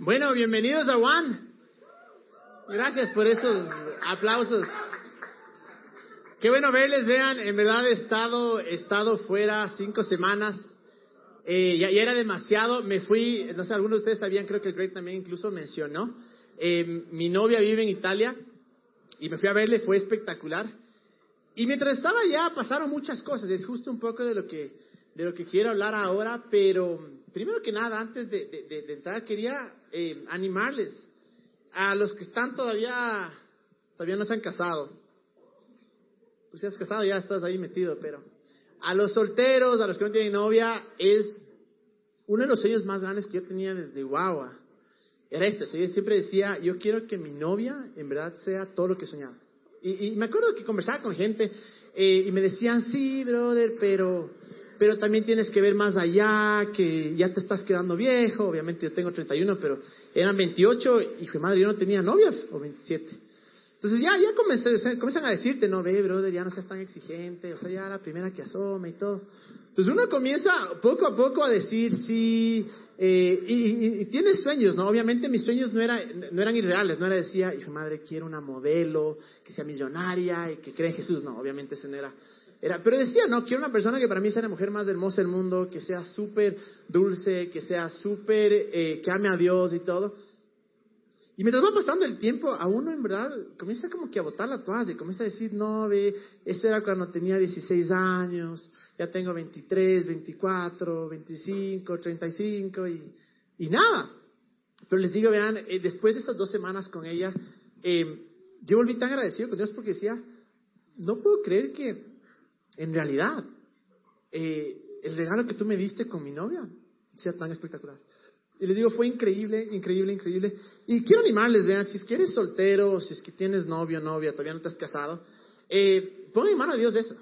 Bueno, bienvenidos a One. Gracias por esos aplausos. Qué bueno verles, vean, en verdad he estado, he estado fuera cinco semanas. Eh, ya, era demasiado, me fui, no sé, algunos de ustedes sabían, creo que Greg también incluso mencionó. Eh, mi novia vive en Italia y me fui a verle, fue espectacular. Y mientras estaba allá pasaron muchas cosas, es justo un poco de lo que, de lo que quiero hablar ahora, pero primero que nada, antes de, de- de entrar, quería eh, animarles a los que están todavía, todavía no se han casado. Pues si has casado ya estás ahí metido, pero a los solteros, a los que no tienen novia, es uno de los sueños más grandes que yo tenía desde guagua. Era esto, yo siempre decía, yo quiero que mi novia en verdad sea todo lo que soñaba. Y, y me acuerdo que conversaba con gente eh, y me decían, sí, brother, pero, pero también tienes que ver más allá, que ya te estás quedando viejo. Obviamente yo tengo 31, pero eran 28 y madre, yo no tenía novia, o 27. Entonces ya, ya comencé- comienzan a decirte, no, ve, brother, ya no seas tan exigente, o sea, ya la primera que asoma y todo. Entonces uno comienza poco a poco a decir sí, eh, y, y- y tienes sueños, ¿no? Obviamente mis sueños no, era, no eran irreales, no era decía, hijo madre, quiero una modelo que sea millonaria y que crea en Jesús, no, obviamente ese no era. Era, pero decía, no, quiero una persona que para mí sea la mujer más hermosa del mundo, que sea súper dulce, que sea súper, eh, que ame a Dios y todo. Y mientras va pasando el tiempo, a uno en verdad comienza como que a botar la toalla, comienza a decir, no, ve, eso era cuando tenía 16 años, ya tengo 23, 24, 25, 35 y, y nada. Pero les digo, vean, eh, después de esas dos semanas con ella, eh, yo volví tan agradecido con Dios porque decía, no puedo creer que en realidad eh, el regalo que tú me diste con mi novia sea tan espectacular. Y les digo, fue increíble, increíble, increíble. Y quiero animarles, vean, si es que eres soltero, si es que tienes novio, novia, todavía no te has casado, eh, pon en mano a Dios de eso.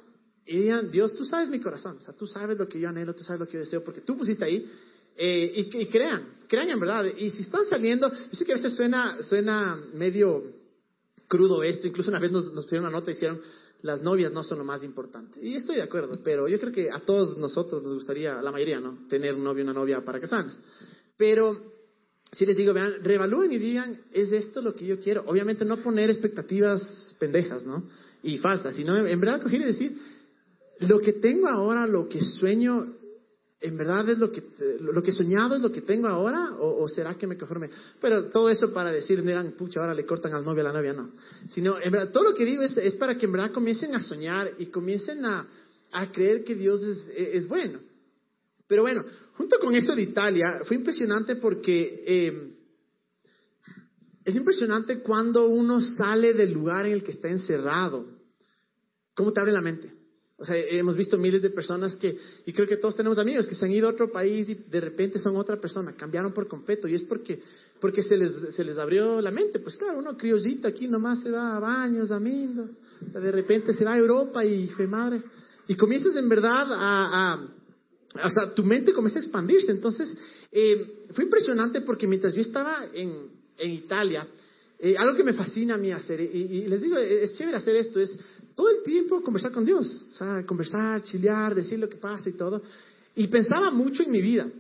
Y digan, Dios, tú sabes mi corazón, o sea, tú sabes lo que yo anhelo, tú sabes lo que yo deseo, porque tú pusiste ahí. Eh, y, y crean, crean en verdad. Y si están saliendo, yo sé que a veces suena, suena medio crudo esto, incluso una vez nos, nos pusieron una nota y hicieron, las novias no son lo más importante. Y estoy de acuerdo, pero yo creo que a todos nosotros nos gustaría, la mayoría, ¿no? Tener un novio y una novia para casarnos. Pero si les digo, vean, reevalúen y digan, ¿es esto lo que yo quiero? Obviamente no poner expectativas pendejas, ¿no? Y falsas, sino en verdad coger y decir, lo que tengo ahora, lo que sueño, ¿en verdad es lo que, lo que soñado es lo que tengo ahora? ¿O, será que me conforme? Pero todo eso para decir, no eran, pucha, ahora le cortan al novio a la novia, no. Sino, en verdad, todo lo que digo es, es para que en verdad comiencen a soñar y comiencen a, a creer que Dios es, es bueno. Pero bueno, junto con eso de Italia, fue impresionante porque eh, es impresionante cuando uno sale del lugar en el que está encerrado. ¿Cómo te abre la mente? O sea, hemos visto miles de personas que, y creo que todos tenemos amigos que se han ido a otro país y de repente son otra persona, cambiaron por completo. Y es porque, porque se, les, se les abrió la mente. Pues claro, uno criollito aquí nomás se va a baños, a Mindo, de repente se va a Europa y, hijo de madre, y comienzas en verdad a, o sea, tu mente comienza a expandirse. Entonces, eh, fue impresionante porque mientras yo estaba en, en Italia, eh, algo que me fascina a mí hacer, y, les digo, es chévere hacer esto, es todo el tiempo conversar con Dios, o sea, conversar, chilear, decir lo que pasa y todo. Y pensaba mucho en mi vida,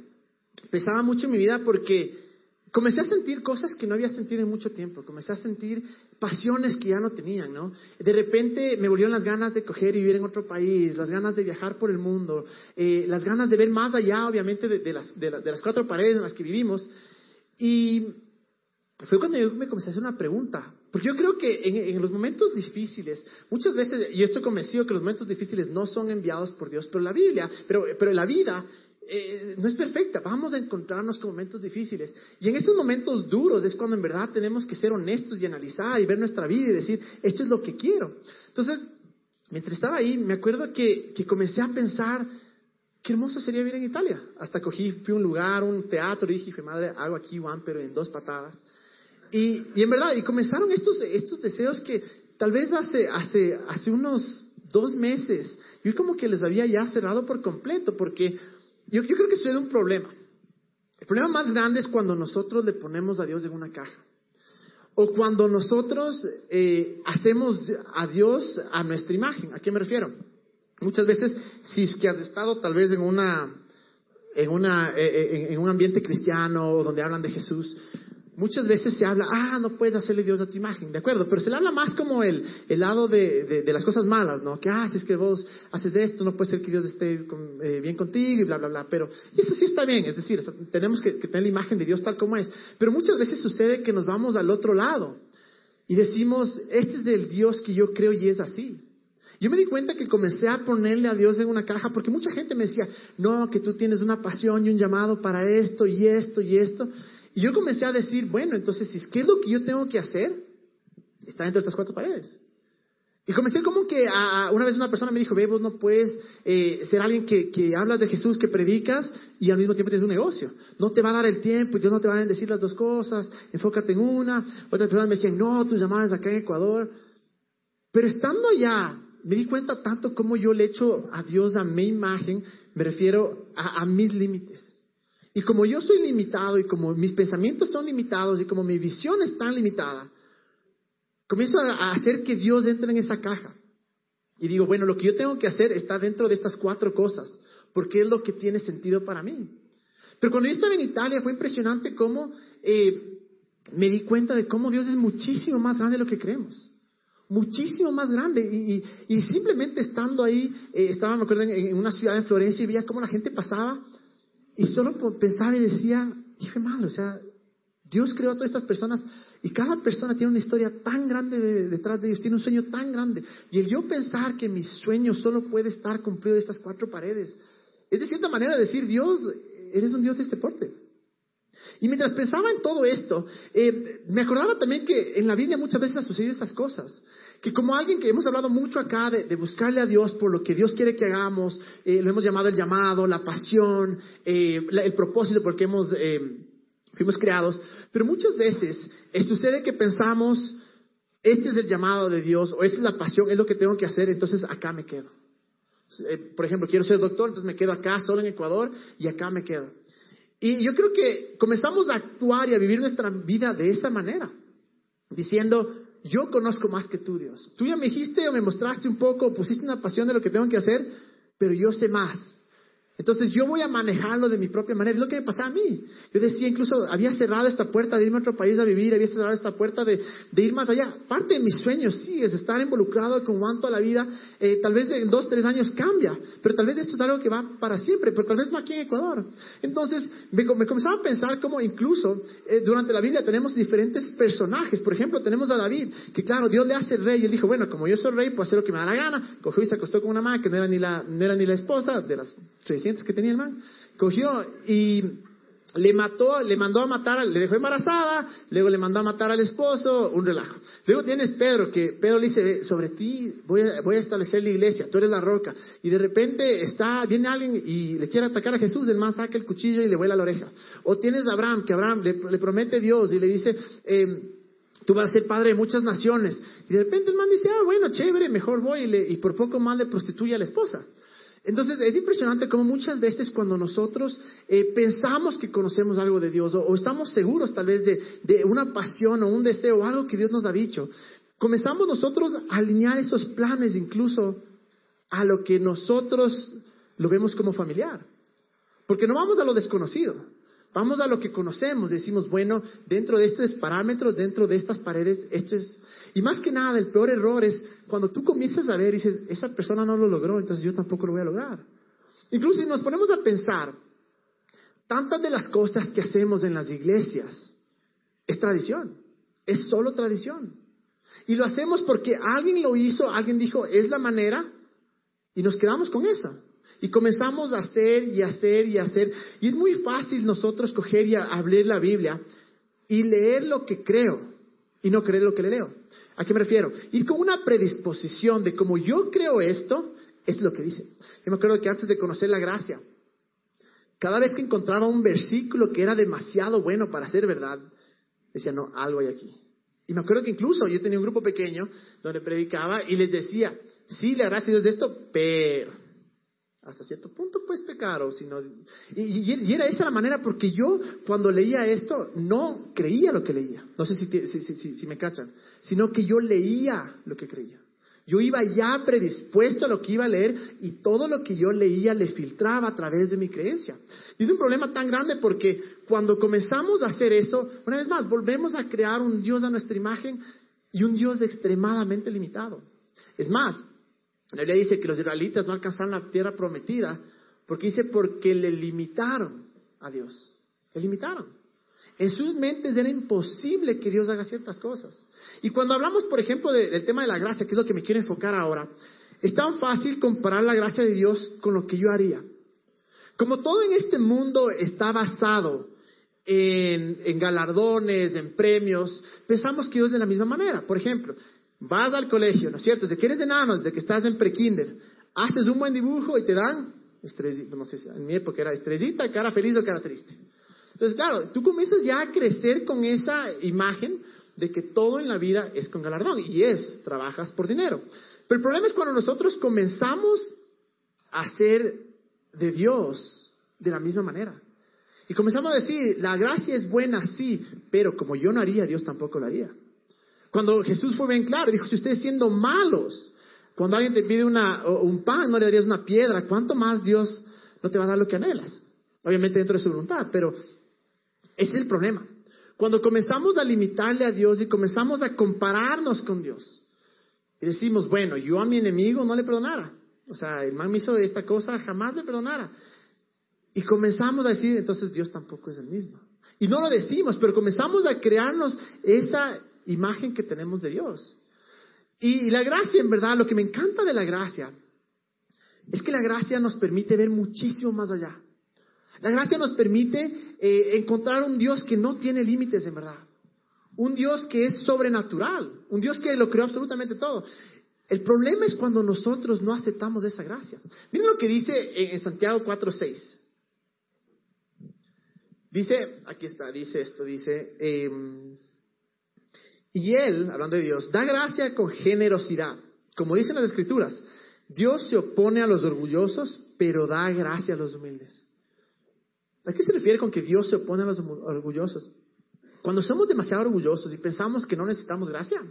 pensaba mucho en mi vida porque comencé a sentir cosas que no había sentido en mucho tiempo, comencé a sentir pasiones que ya no tenían, ¿no? De repente me volvieron las ganas de coger y vivir en otro país, las ganas de viajar por el mundo, eh, las ganas de ver más allá, obviamente, de, las, de, la, de las cuatro paredes en las que vivimos. Y fue cuando yo me comencé a hacer una pregunta, porque yo creo que en, en, los momentos difíciles, muchas veces, yo estoy convencido que los momentos difíciles no son enviados por Dios, pero la Biblia, pero, pero la vida eh, no es perfecta, vamos a encontrarnos con momentos difíciles. Y en esos momentos duros es cuando en verdad tenemos que ser honestos y analizar y ver nuestra vida y decir, esto es lo que quiero. Entonces, mientras estaba ahí, me acuerdo que, que comencé a pensar, qué hermoso sería vivir en Italia. Hasta cogí, fui a un lugar, un teatro, y dije, madre, hago aquí Juan, pero en dos patadas. Y, y, en verdad, y comenzaron estos, estos deseos que tal vez hace, hace, hace unos dos meses, yo como que les había ya cerrado por completo, porque yo, yo creo que es un problema. El problema más grande es cuando nosotros le ponemos a Dios en una caja. O cuando nosotros eh, hacemos a Dios a nuestra imagen. ¿A qué me refiero? Muchas veces, si es que has estado tal vez en una, en, una, en, en un ambiente cristiano donde hablan de Jesús, muchas veces se habla, ah, no puedes hacerle Dios a tu imagen, de acuerdo, pero se le habla más como el, el lado de, de, las cosas malas, ¿no? Que, ah, si es que vos haces esto, no puede ser que Dios esté eh, bien contigo y bla, bla, bla, pero eso sí está bien, es decir, tenemos que, que tener la imagen de Dios tal como es, pero muchas veces sucede que nos vamos al otro lado y decimos, este es el Dios que yo creo y es así. Yo me di cuenta que comencé a ponerle a Dios en una caja porque mucha gente me decía, no, que tú tienes una pasión y un llamado para esto y esto y esto. Y yo comencé a decir, bueno, entonces, ¿qué es lo que yo tengo que hacer? Está dentro de estas cuatro paredes. Y comencé como que a, una vez una persona me dijo, ve, vos no puedes eh, ser alguien que, hablas de Jesús, que predicas y al mismo tiempo tienes un negocio. No te va a dar el tiempo y Dios no te va a decir las dos cosas, enfócate en una. Otras personas me decían, no, tus llamadas acá en Ecuador. Pero estando allá, me di cuenta tanto como yo le echo a Dios a mi imagen, me refiero a mis límites. Y como yo soy limitado y como mis pensamientos son limitados y como mi visión es tan limitada, comienzo a hacer que Dios entre en esa caja. Y digo, bueno, lo que yo tengo que hacer está dentro de estas cuatro cosas, porque es lo que tiene sentido para mí. Pero cuando yo estaba en Italia fue impresionante cómo eh, me di cuenta de cómo Dios es muchísimo más grande de lo que creemos. Muchísimo más grande. Y, simplemente estando ahí, eh, estaba, me acuerdo, en, en, una ciudad en Florencia y veía cómo la gente pasaba y solo pensaba y decía, hijo malo, o sea, Dios creó a todas estas personas y cada persona tiene una historia tan grande detrás de ellos, tiene un sueño tan grande. Y el yo pensar que mi sueño solo puede estar cumplido de estas cuatro paredes, es de cierta manera decir, Dios, eres un Dios de este porte. Y mientras pensaba en todo esto, eh, me acordaba también que en la Biblia muchas veces han sucedido esas cosas. Que como alguien que hemos hablado mucho acá de, buscarle a Dios por lo que Dios quiere que hagamos, eh, lo hemos llamado el llamado, la pasión, eh, el propósito porque hemos, fuimos creados, pero muchas veces sucede que pensamos, este es el llamado de Dios, o esa es la pasión, es lo que tengo que hacer, entonces acá me quedo. por ejemplo, quiero ser doctor, entonces me quedo acá solo en Ecuador y acá me quedo. Y yo creo que comenzamos a actuar y a vivir nuestra vida de esa manera, diciendo, yo conozco más que tú, Dios. Tú ya me dijiste o me mostraste un poco, pusiste una pasión de lo que tengo que hacer, pero yo sé más. Entonces yo voy a manejarlo de mi propia manera. Es lo que me pasaba a mí. Yo decía, incluso había cerrado esta puerta de irme a otro país a vivir, había cerrado esta puerta de, ir más allá. Parte de mis sueños sí es estar involucrado con cuanto a la vida. Eh, tal vez en dos, tres años cambia, pero tal vez esto es algo que va para siempre, pero tal vez no aquí en Ecuador. Entonces me, comenzaba a pensar cómo incluso eh, durante la Biblia tenemos diferentes personajes. Por ejemplo, tenemos a David, que claro, Dios le hace rey y él dijo, bueno, como yo soy rey, puedo hacer lo que me da la gana. Cogió y se acostó con una madre que no era ni la, no era ni la esposa de las que tenía el man. Cogió y le mató, le mandó a matar, le dejó embarazada, luego le mandó a matar al esposo, un relajo. Luego tienes Pedro, que Pedro le dice, sobre ti voy a, voy a establecer la iglesia, tú eres la roca. Y de repente está, viene alguien y le quiere atacar a Jesús, el man saca el cuchillo y le vuela la oreja. O tienes a Abraham, que Abraham le, promete Dios y le dice, eh, tú vas a ser padre de muchas naciones. Y de repente el man dice, ah, bueno, chévere, mejor voy y, le, y por poco más le prostituye a la esposa. Entonces es impresionante como muchas veces cuando nosotros eh, pensamos que conocemos algo de Dios o, estamos seguros tal vez de, una pasión o un deseo o algo que Dios nos ha dicho, comenzamos nosotros a alinear esos planes incluso a lo que nosotros lo vemos como familiar. Porque no vamos a lo desconocido, vamos a lo que conocemos, decimos, bueno, dentro de estos parámetros, dentro de estas paredes, esto es... Y más que nada, el peor error es cuando tú comienzas a ver y dices, esa persona no lo logró, entonces yo tampoco lo voy a lograr. Incluso si nos ponemos a pensar, tantas de las cosas que hacemos en las iglesias es tradición, es solo tradición. Y lo hacemos porque alguien lo hizo, alguien dijo, es la manera, y nos quedamos con eso. Y comenzamos a hacer y hacer y hacer. Y es muy fácil nosotros coger y abrir la Biblia y leer lo que creo y no creer lo que le leo. ¿A qué me refiero? Ir con una predisposición de como yo creo esto, es lo que dice. Yo me acuerdo que antes de conocer la gracia, cada vez que encontraba un versículo que era demasiado bueno para ser verdad, decía, no, algo hay aquí. Y me acuerdo que incluso yo tenía un grupo pequeño donde predicaba y les decía, sí, la gracia es de esto, pero hasta cierto punto pues pecar o si y, y, era esa la manera porque yo cuando leía esto no creía lo que leía no sé si, si, si, si, me cachan sino que yo leía lo que creía Yo iba ya predispuesto a lo que iba a leer y todo lo que yo leía le filtraba a través de mi creencia. Y es un problema tan grande porque cuando comenzamos a hacer eso, una vez más, volvemos a crear un Dios a nuestra imagen y un Dios extremadamente limitado. Es más, la Biblia dice que los israelitas no alcanzaron la tierra prometida porque dice porque le limitaron a Dios. Le limitaron. En sus mentes era imposible que Dios haga ciertas cosas. Y cuando hablamos, por ejemplo, del tema de la gracia, que es lo que me quiero enfocar ahora, es tan fácil comparar la gracia de Dios con lo que yo haría. Como todo en este mundo está basado en, galardones, en premios, pensamos que Dios de la misma manera. Por ejemplo, vas al colegio, ¿no es cierto? De que eres enano, de que estás en prekinder, haces un buen dibujo y te dan, no sé, en mi época era estrellita, cara feliz o cara triste. Entonces, claro, tú comienzas ya a crecer con esa imagen de que todo en la vida es con galardón y es, trabajas por dinero. Pero el problema es cuando nosotros comenzamos a ser de Dios de la misma manera. Y comenzamos a decir, la gracia es buena, sí, pero como yo no haría, Dios tampoco lo haría. Cuando Jesús fue bien claro, dijo, si ustedes siendo malos, cuando alguien te pide una, un pan, no le darías una piedra, ¿cuánto más Dios no te va a dar lo que anhelas? Obviamente dentro de su voluntad, pero ese es el problema. Cuando comenzamos a limitarle a Dios y comenzamos a compararnos con Dios y decimos, bueno, yo a mi enemigo no le perdonara. O sea, el man me hizo esta cosa, jamás le perdonara. Y comenzamos a decir, entonces Dios tampoco es el mismo. Y no lo decimos, pero comenzamos a crearnos esa imagen que tenemos de Dios. Y la gracia, en verdad, lo que me encanta de la gracia, es que la gracia nos permite ver muchísimo más allá. La gracia nos permite eh, encontrar un Dios que no tiene límites en verdad. Un Dios que es sobrenatural. Un Dios que lo creó absolutamente todo. El problema es cuando nosotros no aceptamos esa gracia. Miren lo que dice en, Santiago 4.6. Dice, aquí está, dice esto, dice, em, y Él, hablando de Dios, da gracia con generosidad. Como dicen las escrituras, Dios se opone a los orgullosos, pero da gracia a los humildes. ¿A qué se refiere con que Dios se opone a los orgullosos? Cuando somos demasiado orgullosos y pensamos que no necesitamos gracia,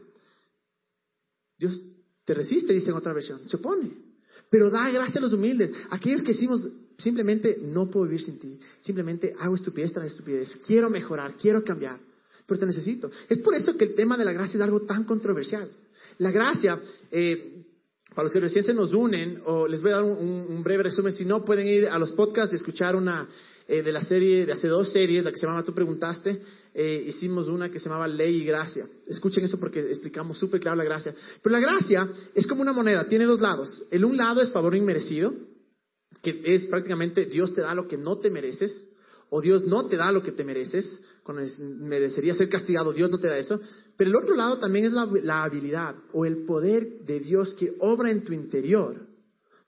Dios te resiste, dice en otra versión, se opone. Pero da gracia a los humildes, aquellos que decimos simplemente no puedo vivir sin ti, simplemente hago estupidez tras estupidez, quiero mejorar, quiero cambiar, pero te necesito. Es por eso que el tema de la gracia es algo tan controversial. La gracia, eh, para los que recién se nos unen, o les voy a dar un, breve resumen, si no pueden ir a los podcasts y escuchar una, eh, de la serie, de hace dos series, la que se llama Tú Preguntaste, eh, hicimos una que se llamaba Ley y Gracia. Escuchen eso porque explicamos súper claro la gracia. Pero la gracia es como una moneda, tiene dos lados. El un lado es favor inmerecido, que es prácticamente Dios te da lo que no te mereces, o Dios no te da lo que te mereces, cuando merecería ser castigado, Dios no te da eso. Pero el otro lado también es la, la habilidad o el poder de Dios que obra en tu interior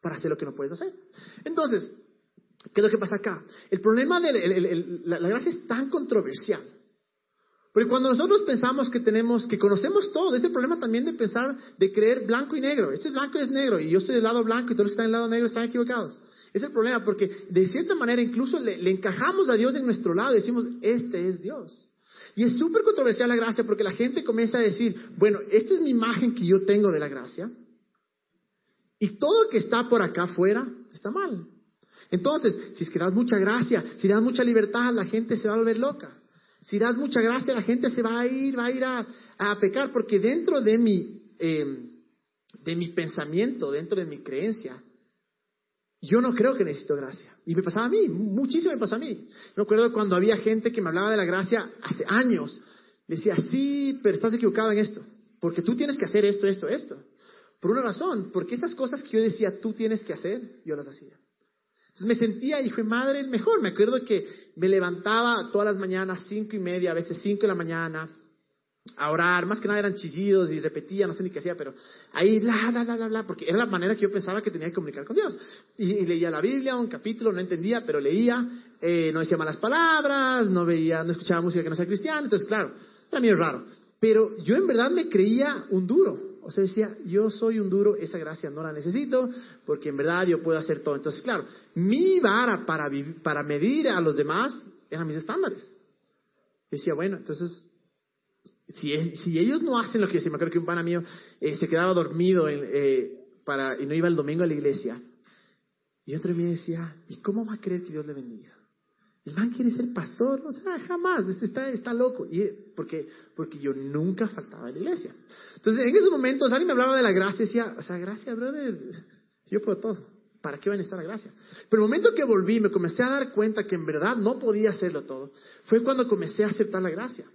para hacer lo que no puedes hacer. Entonces, ¿Qué es lo que pasa acá? El problema de la, gracia es tan controversial. Porque cuando nosotros pensamos que tenemos, que conocemos todo, este problema también de pensar, de creer blanco y negro. Este es blanco y es negro, y yo estoy del lado blanco y todos los que están del lado negro están equivocados. Es el problema, porque de cierta manera incluso le, encajamos a Dios en nuestro lado decimos, este es Dios. Y es súper controversial la gracia porque la gente comienza a decir, bueno, esta es mi imagen que yo tengo de la gracia, y todo lo que está por acá afuera está mal. Entonces, si es que das mucha gracia, si das mucha libertad, la gente se va a volver loca. Si das mucha gracia, la gente se va a ir, va a ir a, pecar, porque dentro de mi, em, de mi pensamiento, dentro de mi creencia, yo no creo que necesito gracia. Y me pasaba a mí, muchísimo me pasó a mí. Me acuerdo cuando había gente que me hablaba de la gracia hace años. Le decía, sí, pero estás equivocado en esto. Porque tú tienes que hacer esto, esto, esto. Por una razón, porque esas cosas que yo decía tú tienes que hacer, yo las hacía. Entonces me sentía, hijo de madre, mejor. Me acuerdo que me levantaba todas las mañanas, cinco y media, a veces cinco de la mañana, a orar. Más que nada eran chillidos y repetía, no sé ni qué hacía, pero ahí, bla, bla, bla, bla, bla, porque era la manera que yo pensaba que tenía que comunicar con Dios. Y, leía la Biblia, un capítulo, no entendía, pero leía, eh, no decía malas palabras, no veía, no escuchaba música que no sea cristiana. Entonces, claro, era medio raro. Pero yo en verdad me creía un duro. O sea, decía, yo soy un duro, esa gracia no la necesito, porque en verdad yo puedo hacer todo. Entonces, claro, mi vara para, para medir a los demás eran mis estándares. Decía, bueno, entonces, si, si ellos no hacen lo que yo me acuerdo que un pana mío eh, se quedaba dormido eh, para, y no iba el domingo a la iglesia. Y otro me decía, ¿y cómo va a creer que Dios le bendiga? El man quiere ser pastor, o sea, jamás, este está, está loco. Y, porque, porque yo nunca faltaba a la iglesia. Entonces, en esos momentos, alguien me hablaba de la gracia y decía, o sea, gracia, brother, yo puedo todo. ¿Para qué va a necesitar la gracia? Pero el momento que volví, me comencé a dar cuenta que en verdad no podía hacerlo todo, fue cuando comencé a aceptar la gracia.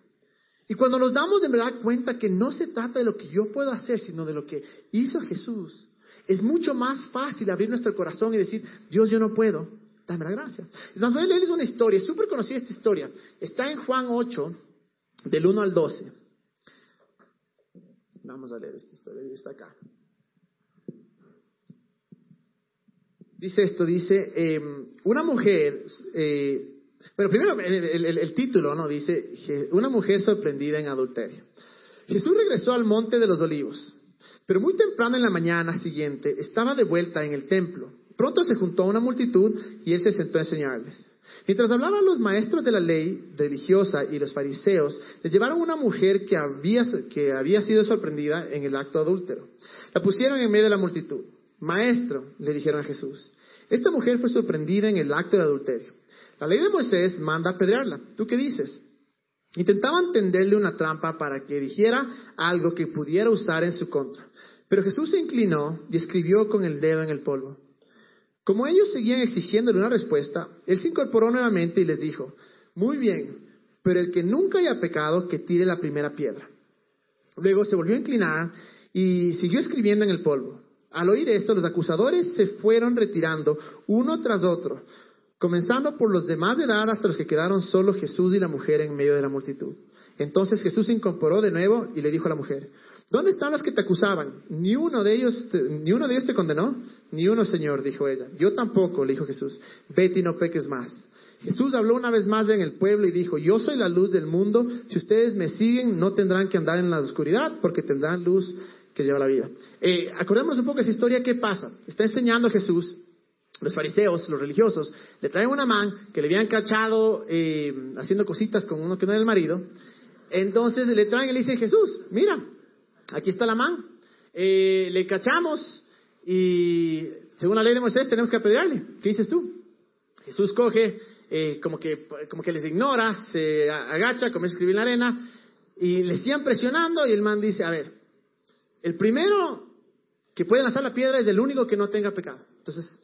Y cuando nos damos de verdad cuenta que no se trata de lo que yo puedo hacer, sino de lo que hizo Jesús, es mucho más fácil abrir nuestro corazón y decir, Dios, yo no puedo, dame la gracia. Nos voy a leerles una historia, es súper conocida esta historia. Está en Juan 8, del 1 al 12. Vamos a leer esta historia, está acá. Dice esto, dice, em, una mujer, eh, bueno, primero el, título, ¿no? Dice, una mujer sorprendida en adulterio. Jesús regresó al monte de los olivos, pero muy temprano en la mañana siguiente estaba de vuelta en el templo. Pronto se juntó una multitud y él se sentó a enseñarles. Mientras hablaban los maestros de la ley religiosa y los fariseos, les llevaron una mujer que había, que había sido sorprendida en el acto adúltero. La pusieron en medio de la multitud. Maestro, le dijeron a Jesús, esta mujer fue sorprendida en el acto de adulterio. La ley de Moisés manda apedrearla. ¿Tú qué dices? Intentaban tenderle una trampa para que dijera algo que pudiera usar en su contra. Pero Jesús se inclinó y escribió con el dedo en el polvo. Como ellos seguían exigiéndole una respuesta, él se incorporó nuevamente y les dijo, muy bien, pero el que nunca haya pecado, que tire la primera piedra. Luego se volvió a inclinar y siguió escribiendo en el polvo. Al oír eso, los acusadores se fueron retirando uno tras otro, comenzando por los demás de edad hasta los que quedaron solo Jesús y la mujer en medio de la multitud. Entonces Jesús se incorporó de nuevo y le dijo a la mujer, ¿dónde están los que te acusaban? ¿Ni uno de ellos te, ni uno de ellos te condenó? Ni uno, Señor, dijo ella. Yo tampoco, le dijo Jesús. Vete y no peques más. Jesús habló una vez más en el pueblo y dijo, yo soy la luz del mundo, si ustedes me siguen no tendrán que andar en la oscuridad porque tendrán luz que lleva la vida. Eh, acordémonos un poco esa historia, ¿qué pasa? Está enseñando Jesús, los fariseos, los religiosos, le traen una man que le habían cachado eh, haciendo cositas con uno que no era el marido, entonces le traen y le dicen, Jesús, mira, aquí está la man, eh, le cachamos y según la ley de Moisés tenemos que apedrearle. ¿Qué dices tú? Jesús coge, eh, como, que, como que les ignora, se agacha, comienza a escribir en la arena y le siguen presionando y el man dice, a ver, el primero que puede lanzar la piedra es el único que no tenga pecado. Entonces,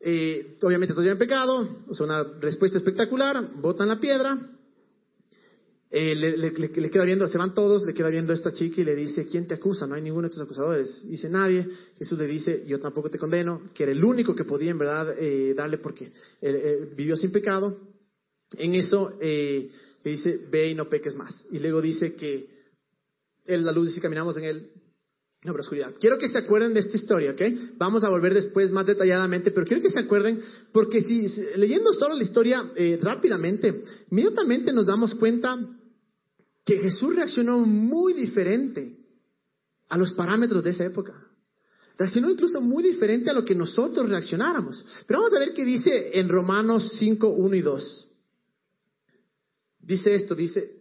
eh, obviamente todos tienen pecado, o sea, una respuesta espectacular, botan la piedra, eh, le, queda viendo, se van todos, le queda viendo a esta chica y le dice, ¿quién te acusa? No hay ninguno de tus acusadores. Dice, nadie. Jesús le dice, yo tampoco te condeno, que era el único que podía en verdad eh, darle porque vivió sin pecado. En eso le dice, ve y no peques más. Y luego dice que él, la luz, y caminamos en él, no, oscuridad. Quiero que se acuerden de esta historia, ¿ok? Vamos a volver después más detalladamente, pero quiero que se acuerden, porque si leyendo solo la historia eh, rápidamente, inmediatamente nos damos cuenta que Jesús reaccionó muy diferente a los parámetros de esa época. Reaccionó incluso muy diferente a lo que nosotros reaccionáramos. Pero vamos a ver qué dice en Romanos 5, 1 y 2. Dice esto, dice,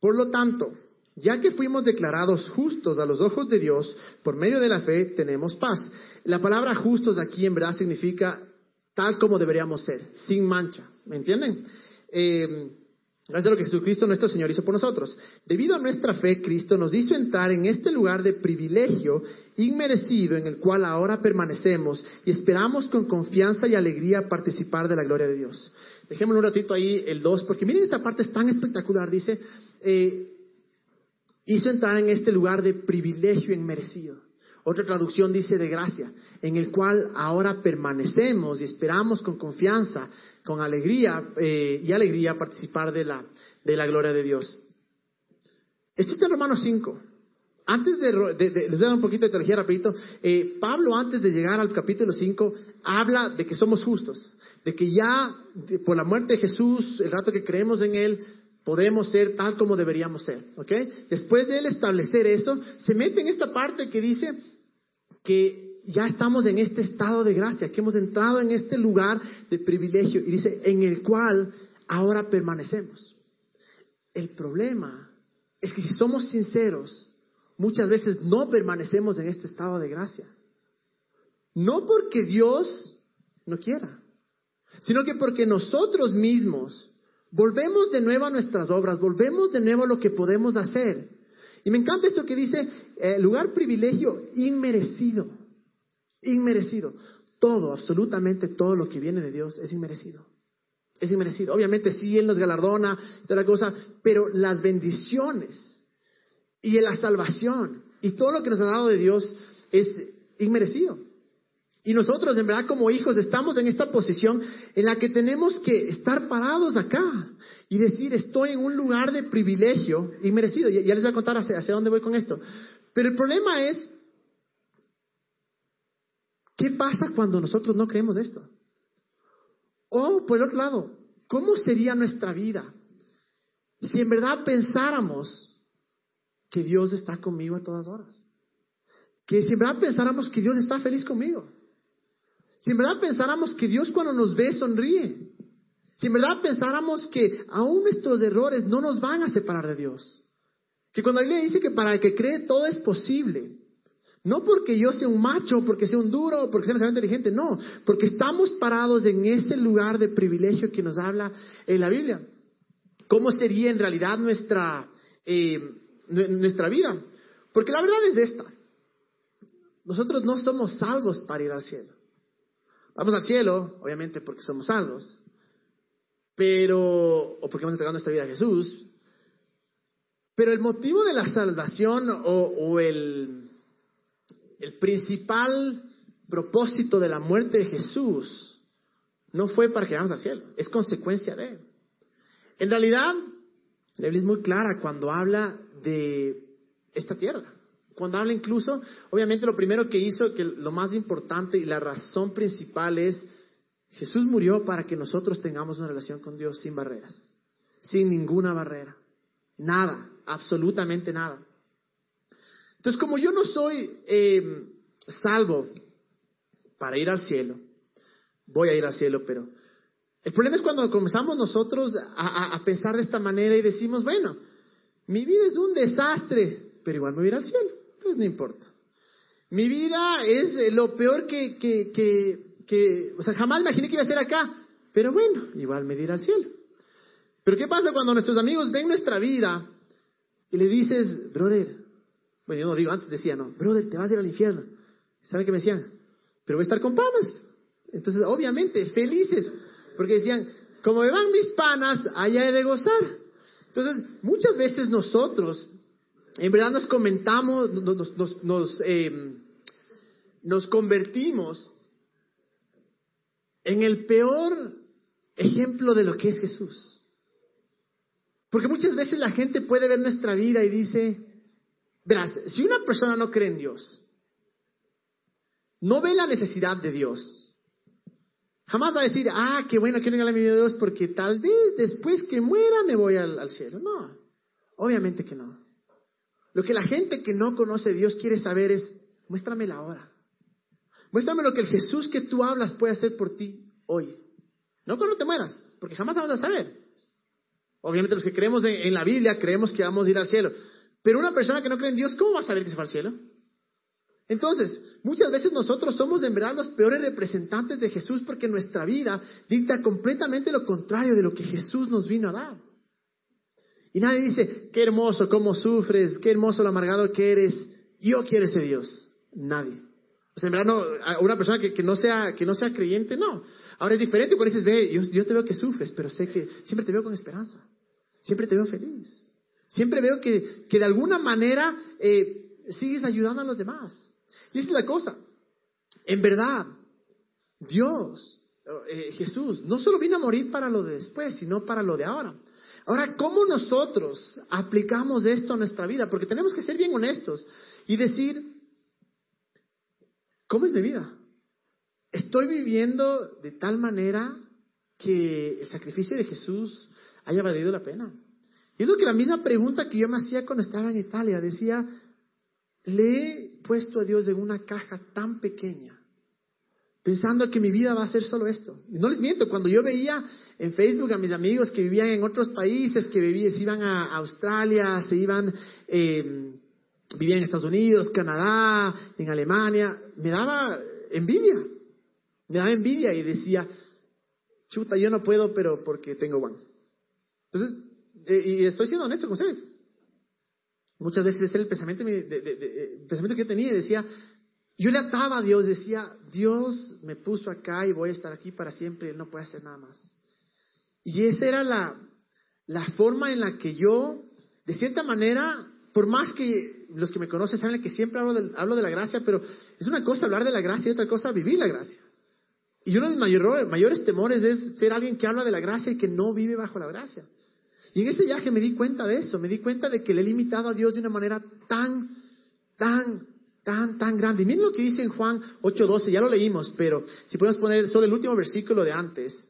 por lo tanto, ya que fuimos declarados justos a los ojos de Dios, por medio de la fe tenemos paz. La palabra justos aquí en verdad significa tal como deberíamos ser, sin mancha. ¿Me entienden? Eh, gracias a lo que Jesucristo nuestro Señor hizo por nosotros. Debido a nuestra fe, Cristo nos hizo entrar en este lugar de privilegio inmerecido en el cual ahora permanecemos y esperamos con confianza y alegría participar de la gloria de Dios. Dejémoslo un ratito ahí el 2, porque miren esta parte es tan espectacular. Dice, eh, hizo entrar en este lugar de privilegio inmerecido. Otra traducción dice de gracia, en el cual ahora permanecemos y esperamos con confianza, con alegría eh, y alegría participar de la, de la gloria de Dios. Esto está en Romanos 5. Antes de, les voy dar un poquito de teología rapidito. Eh, Pablo, antes de llegar al capítulo 5, habla de que somos justos, de que ya por la muerte de Jesús, el rato que creemos en Él, podemos ser tal como deberíamos ser. ¿Ok? Después de él establecer eso, se mete en esta parte que dice que ya estamos en este estado de gracia, que hemos entrado en este lugar de privilegio y dice, en el cual ahora permanecemos. El problema es que si somos sinceros, muchas veces no permanecemos en este estado de gracia. No porque Dios no quiera, sino que porque nosotros mismos volvemos de nuevo a nuestras obras, volvemos de nuevo a lo que podemos hacer. Y me encanta esto que dice, eh, lugar privilegio inmerecido, inmerecido. Todo, absolutamente todo lo que viene de Dios es inmerecido. Es inmerecido. Obviamente sí, Él nos galardona, toda la cosa, pero las bendiciones y la salvación y todo lo que nos ha dado de Dios es inmerecido. Y nosotros, en verdad, como hijos, estamos en esta posición en la que tenemos que estar parados acá y decir, estoy en un lugar de privilegio inmerecido. Ya, les voy a contar hacia dónde voy con esto. Pero el problema es, ¿qué pasa cuando nosotros no creemos esto? O, por el otro lado, ¿cómo sería nuestra vida si en verdad pensáramos que Dios está conmigo a todas horas? Que si en verdad pensáramos que Dios está feliz conmigo. Si en verdad pensáramos que Dios cuando nos ve sonríe. Si en verdad pensáramos que aún nuestros errores no nos van a separar de Dios. Que cuando la Biblia dice que para el que cree todo es posible. No porque yo sea un macho, porque sea un duro, porque sea demasiado inteligente, no, porque estamos parados en ese lugar de privilegio que nos habla en la Biblia. ¿Cómo sería en realidad nuestra, eh, nuestra vida? Porque la verdad es esta. Nosotros no somos salvos para ir al cielo. Vamos al cielo, obviamente porque somos salvos, pero, o porque hemos entregado nuestra vida a Jesús, pero el motivo de la salvación o el, el principal propósito de la muerte de Jesús no fue para que vayamos al cielo, es consecuencia de él. En realidad, la Biblia es muy clara cuando habla de esta tierra. Cuando habla incluso, obviamente lo primero que hizo, que lo más importante y la razón principal es, Jesús murió para que nosotros tengamos una relación con Dios sin barreras, sin ninguna barrera, nada, absolutamente nada. Entonces, como yo no soy eh, salvo para ir al cielo, voy a ir al cielo, pero el problema es cuando comenzamos nosotros a, pensar de esta manera y decimos, bueno, mi vida es un desastre, pero igual me voy a ir al cielo, pues no importa. Mi vida es eh, lo peor que, que, que, o sea, jamás imaginé que iba a ser acá, pero bueno, igual me iré al cielo. Pero ¿qué pasa cuando nuestros amigos ven nuestra vida y le dices, brother, bueno, yo no digo, antes decía, no, brother, te vas a ir al infierno. ¿Saben qué me decían? Pero voy a estar con panas. Entonces, obviamente, felices, porque decían, como me van mis panas, allá he de gozar. Entonces, muchas veces nosotros, en verdad nos comentamos, em, nos convertimos en el peor ejemplo de lo que es Jesús. Porque muchas veces la gente puede ver nuestra vida y dice, Verás, si una persona no cree en Dios, no ve la necesidad de Dios, jamás va a decir, ah, qué bueno que venga la vida de Dios porque tal vez después que muera me voy al cielo. No, obviamente que no. Lo que la gente que no conoce a Dios quiere saber es, muéstrame la hora. Muéstrame lo que el Jesús que tú hablas puede hacer por ti hoy. No cuando te mueras, porque jamás vamos a saber. Obviamente los que creemos en, la Biblia creemos que vamos a ir al cielo. Pero una persona que no cree en Dios, ¿cómo va a saber que se va al cielo? Entonces, muchas veces nosotros somos en verdad los peores representantes de Jesús porque nuestra vida dicta completamente lo contrario de lo que Jesús nos vino a dar. Y nadie dice, qué hermoso, cómo sufres, qué hermoso lo amargado que eres, yo quiero ese Dios. Nadie. O sea, en verdad, no, una persona que, no sea, que no sea creyente, no. Ahora es diferente cuando dices, ve, yo, yo te veo que sufres, pero sé que siempre te veo con esperanza. Siempre te veo feliz. Siempre veo que, de alguna manera eh, sigues ayudando a los demás. Y esa es la cosa. En verdad, Dios, eh, Jesús, no solo vino a morir para lo de después, sino para lo de ahora. Ahora, ¿cómo nosotros aplicamos esto a nuestra vida? Porque tenemos que ser bien honestos y decir, ¿cómo es mi vida? ¿Estoy viviendo de tal manera que el sacrificio de Jesús haya valido la pena? Y es lo que la misma pregunta que yo me hacía cuando estaba en Italia. Decía, le he puesto a Dios en una caja tan pequeña, pensando que mi vida va a ser solo esto. No les miento, cuando yo veía en Facebook a mis amigos que vivían en otros países, que vivían, se iban a Australia, se iban, eh, vivían en Estados Unidos, Canadá, en Alemania, me daba envidia, me daba envidia y decía, chuta, yo no puedo, pero porque tengo Juan. Entonces, eh, y estoy siendo honesto con ustedes. Muchas veces ese era el pensamiento, el pensamiento que yo tenía y decía, yo le ataba a Dios, decía, Dios me puso acá y voy a estar aquí para siempre, Él no puede hacer nada más. Y esa era la, la forma en la que yo, de cierta manera, por más que los que me conocen saben que siempre hablo de, hablo de la gracia, pero es una cosa hablar de la gracia y otra cosa vivir la gracia. Y uno de mis mayores, mayores temores es ser alguien que habla de la gracia y que no vive bajo la gracia. Y en ese viaje me di cuenta de eso, me di cuenta de que le he limitado a Dios de una manera tan, tan, tan, tan grande. Miren lo que dice en Juan 8:12, ya lo leímos, pero si podemos poner solo el último versículo de antes.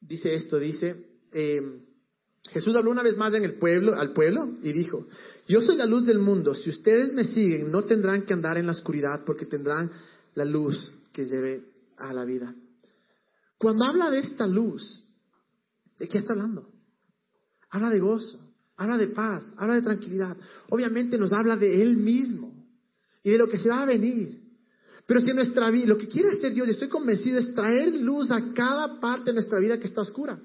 Dice esto, dice, eh, Jesús habló una vez más en el pueblo, al pueblo y dijo, yo soy la luz del mundo, si ustedes me siguen no tendrán que andar en la oscuridad porque tendrán la luz que lleve a la vida. Cuando habla de esta luz, ¿de qué está hablando? Habla de gozo, habla de paz, habla de tranquilidad. Obviamente nos habla de Él mismo y de lo que se va a venir. Pero si nuestra vida, lo que quiere hacer Dios, y estoy convencido, es traer luz a cada parte de nuestra vida que está oscura.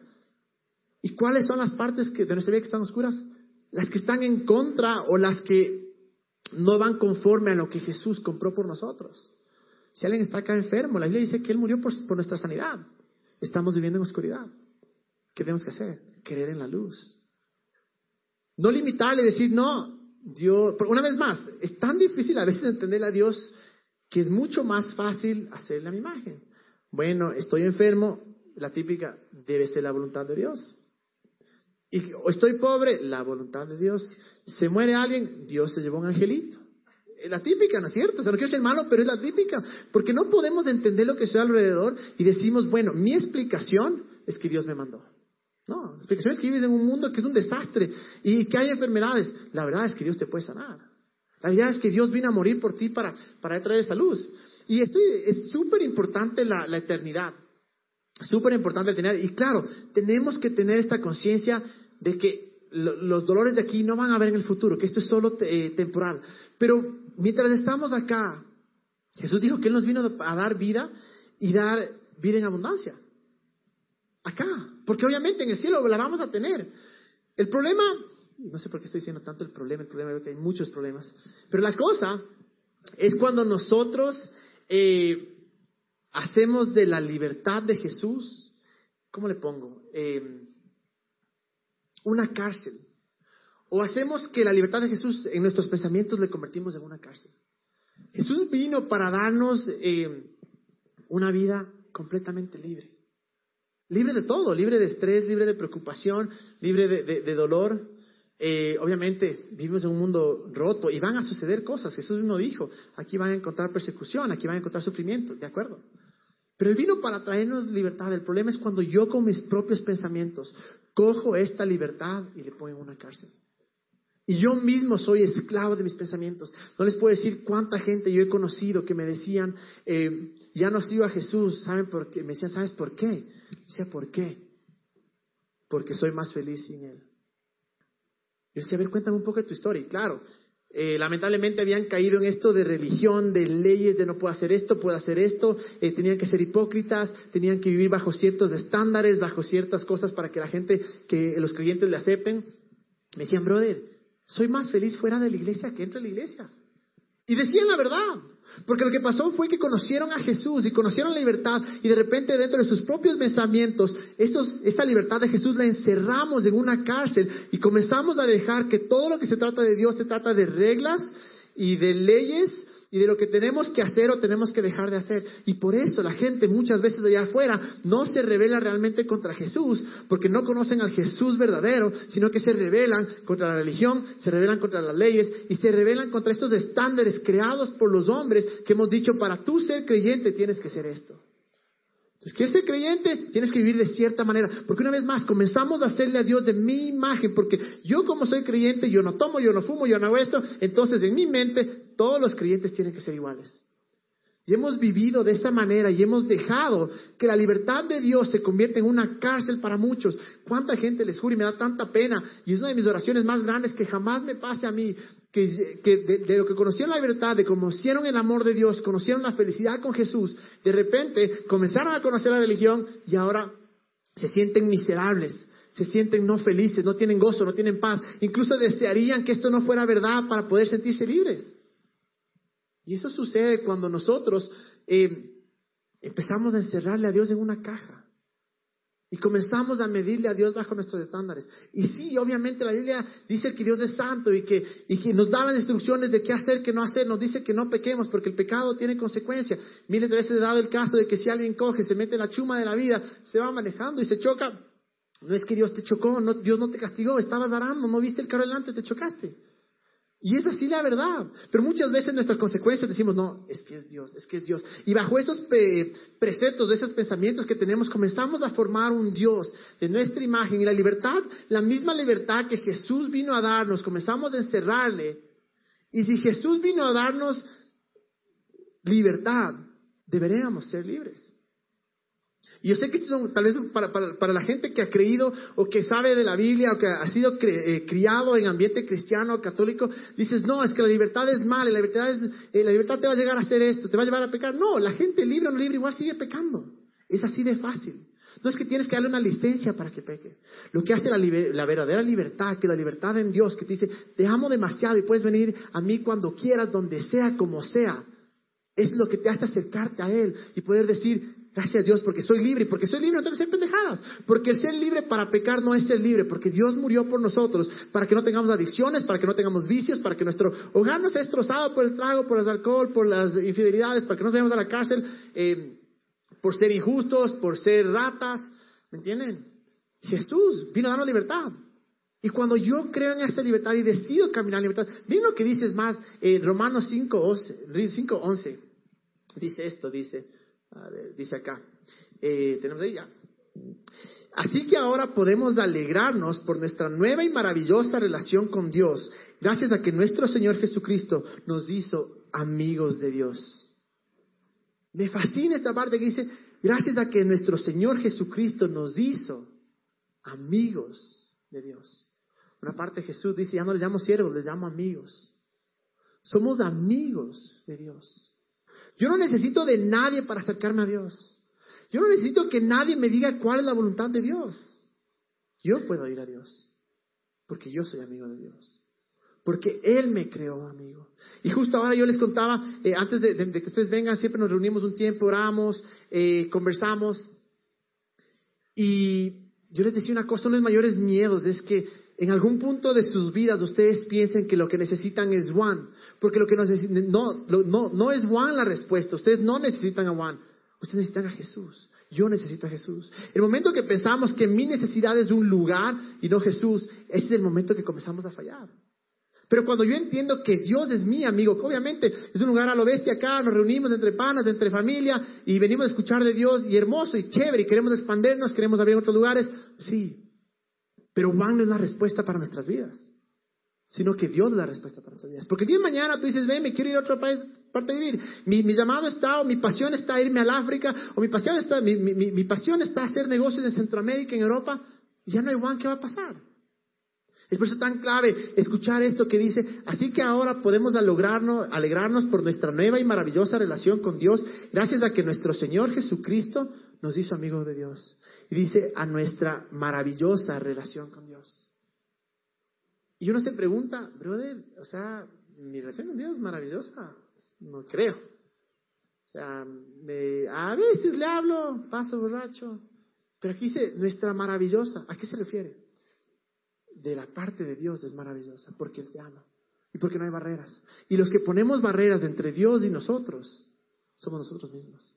¿Y cuáles son las partes que, de nuestra vida que están oscuras? Las que están en contra o las que no van conforme a lo que Jesús compró por nosotros. Si alguien está acá enfermo, la Biblia dice que Él murió por, por nuestra sanidad. Estamos viviendo en oscuridad. ¿Qué tenemos que hacer? Creer en la luz. No limitarle, decir, no, Dios, una vez más, es tan difícil a veces entenderle a Dios que es mucho más fácil hacerle a mi imagen. Bueno, estoy enfermo, la típica, debe ser la voluntad de Dios. Y estoy pobre, la voluntad de Dios. Se muere alguien, Dios se llevó un angelito. Es la típica, ¿no es cierto? O sea, no quiero ser malo, pero es la típica. Porque no podemos entender lo que está alrededor y decimos, bueno, mi explicación es que Dios me mandó. No, la explicación es que vives en un mundo que es un desastre y que hay enfermedades. La verdad es que Dios te puede sanar. La verdad es que Dios vino a morir por ti para, para traer esa luz. Y esto es súper importante la, la eternidad. Súper importante tener. Y claro, tenemos que tener esta conciencia de que los dolores de aquí no van a haber en el futuro, que esto es solo eh, temporal. Pero mientras estamos acá, Jesús dijo que Él nos vino a dar vida y dar vida en abundancia. Acá. Porque obviamente en el cielo la vamos a tener. El problema, no sé por qué estoy diciendo tanto el problema, el problema es que hay muchos problemas. Pero la cosa es cuando nosotros eh, hacemos de la libertad de Jesús, ¿cómo le pongo? Eh, una cárcel. O hacemos que la libertad de Jesús en nuestros pensamientos le convertimos en una cárcel. Jesús vino para darnos eh, una vida completamente libre. Libre de todo, libre de estrés, libre de preocupación, libre de, dolor. Eh, obviamente vivimos en un mundo roto y van a suceder cosas. Jesús mismo dijo, aquí van a encontrar persecución, aquí van a encontrar sufrimiento, ¿de acuerdo? Pero Él vino para traernos libertad. El problema es cuando yo con mis propios pensamientos cojo esta libertad y le pongo en una cárcel. Y yo mismo soy esclavo de mis pensamientos. No les puedo decir cuánta gente yo he conocido que me decían, eh, ya no sigo a Jesús, ¿saben por qué? Me decían, ¿sabes por qué? decía, ¿por qué? Porque soy más feliz sin Él. Yo decía, a ver, cuéntame un poco de tu historia. Y claro, eh, lamentablemente habían caído en esto de religión, de leyes, de no puedo hacer esto, puedo hacer esto, eh, tenían que ser hipócritas, tenían que vivir bajo ciertos estándares, bajo ciertas cosas para que la gente, que los creyentes le acepten. Me decían, brother, soy más feliz fuera de la iglesia que dentro de la iglesia. Y decían la verdad. Porque lo que pasó fue que conocieron a Jesús y conocieron la libertad y de repente dentro de sus propios pensamientos, esa libertad de Jesús la encerramos en una cárcel y comenzamos a dejar que todo lo que se trata de Dios se trata de reglas y de leyes y de lo que tenemos que hacer o tenemos que dejar de hacer. Y por eso la gente muchas veces de allá afuera no se revela realmente contra Jesús, porque no conocen al Jesús verdadero, sino que se rebelan contra la religión, se rebelan contra las leyes y se rebelan contra estos estándares creados por los hombres que hemos dicho, para tú ser creyente tienes que ser esto. Entonces, ¿quieres ser creyente? Tienes que vivir de cierta manera. Porque una vez más, comenzamos a hacerle a Dios de mi imagen. Porque yo como soy creyente, yo no tomo, yo no fumo, yo no hago esto. Entonces, en mi mente, todos los creyentes tienen que ser iguales. Y hemos vivido de esa manera y hemos dejado que la libertad de Dios se convierta en una cárcel para muchos. ¿Cuánta gente les juro y me da tanta pena? Y es una de mis oraciones más grandes que jamás me pase a mí, que, de, lo que conocieron la libertad, de conocieron el amor de Dios, conocieron la felicidad con Jesús, de repente comenzaron a conocer la religión y ahora se sienten miserables, se sienten no felices, no tienen gozo, no tienen paz, incluso desearían que esto no fuera verdad para poder sentirse libres. Y eso sucede cuando nosotros eh, empezamos a encerrarle a Dios en una caja. Y comenzamos a medirle a Dios bajo nuestros estándares. Y sí, obviamente la Biblia dice que Dios es santo y que, y que nos da las instrucciones de qué hacer, qué no hacer. Nos dice que no pequemos porque el pecado tiene consecuencias. Miles de veces he dado el caso de que si alguien coge, se mete en la chuma de la vida, se va manejando y se choca. No es que Dios te chocó, no, Dios no te castigó, estabas arando, no viste el carro delante, te chocaste. Y es así la verdad. Pero muchas veces nuestras consecuencias decimos, no, es que es Dios, es que es Dios. Y bajo esos preceptos, de esos pensamientos que tenemos, comenzamos a formar un Dios de nuestra imagen. Y la libertad, la misma libertad que Jesús vino a darnos, comenzamos a encerrarle. Y si Jesús vino a darnos libertad, deberíamos ser libres. Y yo sé que esto tal vez para, para, la gente que ha creído o que sabe de la Biblia o que ha sido eh, criado en ambiente cristiano o católico, dices, no, es que la libertad es mala, la libertad, eh, la libertad te va a llegar a hacer esto, te va a llevar a pecar. No, la gente libre o no libre igual sigue pecando. Es así de fácil. No es que tienes que darle una licencia para que peque. Lo que hace la, la, verdadera libertad, que la libertad en Dios, que te dice, te amo demasiado y puedes venir a mí cuando quieras, donde sea, como sea, es lo que te hace acercarte a Él y poder decir, Gracias a Dios porque soy libre, porque soy libre no tengo que ser pendejadas, porque el ser libre para pecar no es ser libre, porque Dios murió por nosotros, para que no tengamos adicciones, para que no tengamos vicios, para que nuestro hogar no sea destrozado por el trago, por el alcohol, por las infidelidades, para que no nos vayamos a la cárcel eh, por ser injustos, por ser ratas, ¿me entienden? Jesús vino a darnos libertad. Y cuando yo creo en esa libertad y decido caminar en libertad, miren lo que dice más, eh, Romanos 5, 5, 11, dice esto, dice, dice acá. Eh, tenemos ahí ya. Así que ahora podemos alegrarnos por nuestra nueva y maravillosa relación con Dios, gracias a que nuestro Señor Jesucristo nos hizo amigos de Dios. Me fascina esta parte que dice, gracias a que nuestro Señor Jesucristo nos hizo amigos de Dios. Una parte Jesús dice, ya no les llamo siervos, les llamo amigos. Somos amigos de Dios. Yo no necesito de nadie para acercarme a Dios. Yo no necesito que nadie me diga cuál es la voluntad de Dios. Yo puedo ir a Dios. Porque yo soy amigo de Dios. Porque Él me creó amigo. Y justo ahora yo les contaba, eh, antes de, que ustedes vengan, siempre nos reunimos un tiempo, oramos, eh, conversamos. Y yo les decía una cosa, uno de los mayores miedos es que en algún punto de sus vidas ustedes piensen que lo que necesitan es Juan, porque lo que necesitan, no, no, no es Juan la respuesta, ustedes no necesitan a Juan, ustedes necesitan a Jesús, yo necesito a Jesús. El momento que pensamos que mi necesidad es un lugar y no Jesús, ese es el momento que comenzamos a fallar. Pero cuando yo entiendo que Dios es mi amigo, obviamente es un lugar a lo bestia acá, nos reunimos entre panas, entre familia y venimos a escuchar de Dios y hermoso y chévere y queremos expandernos, queremos abrir otros lugares, sí, pero Juan no es la respuesta para nuestras vidas, sino que Dios es la respuesta para nuestras vidas. Porque el día de mañana tú dices, ven, me quiero ir a otro país para vivir. Mi, llamado está, o mi pasión está a irme al África, o mi pasión está, mi, mi, pasión está a hacer negocios en Centroamérica, en Europa. Ya no hay Juan, ¿qué va a pasar? Es por eso tan clave escuchar esto que dice, así que ahora podemos alegrarnos, alegrarnos por nuestra nueva y maravillosa relación con Dios, gracias a que nuestro Señor Jesucristo nos hizo amigos de Dios. Y dice, a nuestra maravillosa relación con Dios. Y uno se pregunta, brother, o sea, mi relación con Dios es maravillosa. No creo. O sea, a veces le hablo, paso borracho. Pero aquí dice, nuestra maravillosa. ¿A qué se refiere? De la parte de Dios es maravillosa, porque Él te ama. Y porque no hay barreras. Y los que ponemos barreras entre Dios y nosotros, somos nosotros mismos.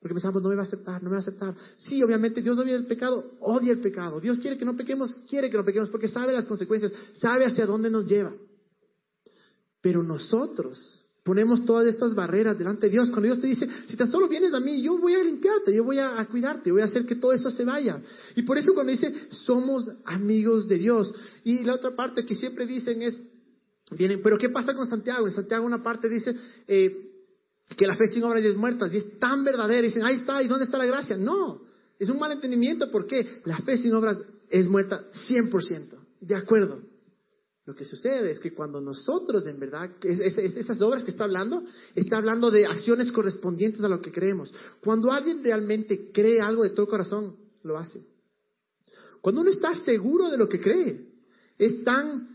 Porque pensamos, no me va a aceptar, no me va a aceptar. Sí, obviamente Dios odia el pecado, odia el pecado. Dios quiere que no pequemos, quiere que no pequemos, porque sabe las consecuencias, sabe hacia dónde nos lleva. Pero nosotros ponemos todas estas barreras delante de Dios. Cuando Dios te dice, si tan solo vienes a mí, yo voy a limpiarte, yo voy a, cuidarte, voy a hacer que todo esto se vaya. Y por eso cuando dice, somos amigos de Dios. Y la otra parte que siempre dicen es, vienen, pero ¿qué pasa con Santiago? En Santiago una parte dice, eh, que la fe sin obras es muerta, y es tan verdadera, dicen, ahí está, ¿y dónde está la gracia? No, es un mal entendimiento porque la fe sin obras es muerta 100%, de acuerdo. Lo que sucede es que cuando nosotros, en verdad, esas obras que está hablando, está hablando de acciones correspondientes a lo que creemos. Cuando alguien realmente cree algo de todo corazón, lo hace. Cuando uno está seguro de lo que cree, es tan,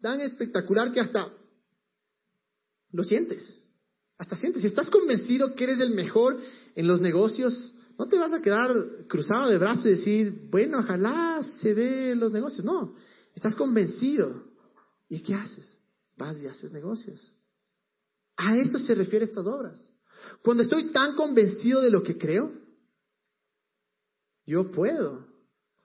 tan espectacular que hasta lo sientes. Hasta sientes. Si estás convencido que eres el mejor en los negocios, no te vas a quedar cruzado de brazos y decir, bueno, ojalá se dé los negocios. No, estás convencido. ¿Y qué haces? Vas y haces negocios. A eso se refiere estas obras. Cuando estoy tan convencido de lo que creo, yo puedo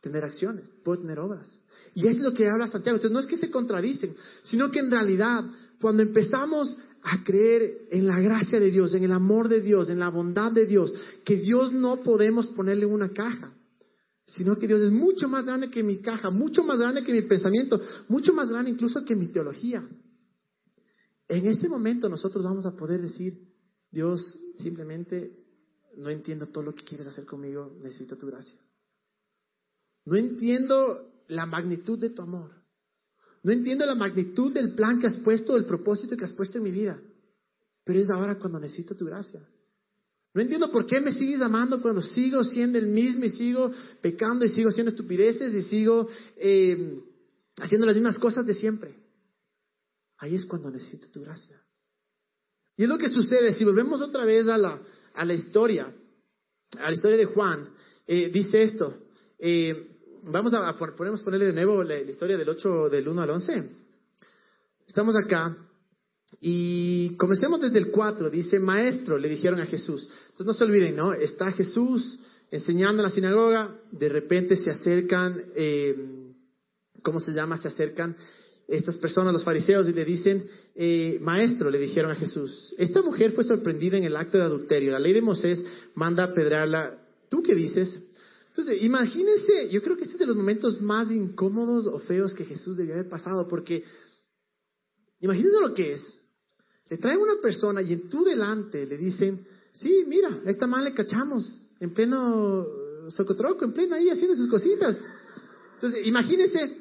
tener acciones, puedo tener obras. Y es lo que habla Santiago. Entonces no es que se contradicen, sino que en realidad cuando empezamos a creer en la gracia de Dios, en el amor de Dios, en la bondad de Dios, que Dios no podemos ponerle una caja, sino que Dios es mucho más grande que mi caja, mucho más grande que mi pensamiento, mucho más grande incluso que mi teología. En este momento nosotros vamos a poder decir, Dios, simplemente no entiendo todo lo que quieres hacer conmigo, necesito tu gracia. No entiendo la magnitud de tu amor. No entiendo la magnitud del plan que has puesto, del propósito que has puesto en mi vida. Pero es ahora cuando necesito tu gracia. No entiendo por qué me sigues amando cuando sigo siendo el mismo y sigo pecando y sigo haciendo estupideces y sigo eh, haciendo las mismas cosas de siempre. Ahí es cuando necesito tu gracia. Y es lo que sucede, si volvemos otra vez a la, a la historia, a la historia de Juan, eh, dice esto, eh, vamos a, podemos ponerle de nuevo la, historia del 8, del 1 al 11. Estamos acá y comencemos desde el 4. Dice, maestro, le dijeron a Jesús. Entonces no se olviden, ¿no? Está Jesús enseñando en la sinagoga, de repente se acercan, eh, ¿cómo se llama? Se acercan estas personas, los fariseos, y le dicen, eh, maestro, le dijeron a Jesús, esta mujer fue sorprendida en el acto de adulterio. La ley de Moisés manda apedrearla. ¿Tú qué dices? Entonces, imagínense, yo creo que este es de los momentos más incómodos o feos que Jesús debió haber pasado, porque imagínense lo que es. Le traen una persona y en tu delante le dicen, sí, mira, a esta man le cachamos en pleno socotroco, en pleno ahí haciendo sus cositas. Entonces, imagínense,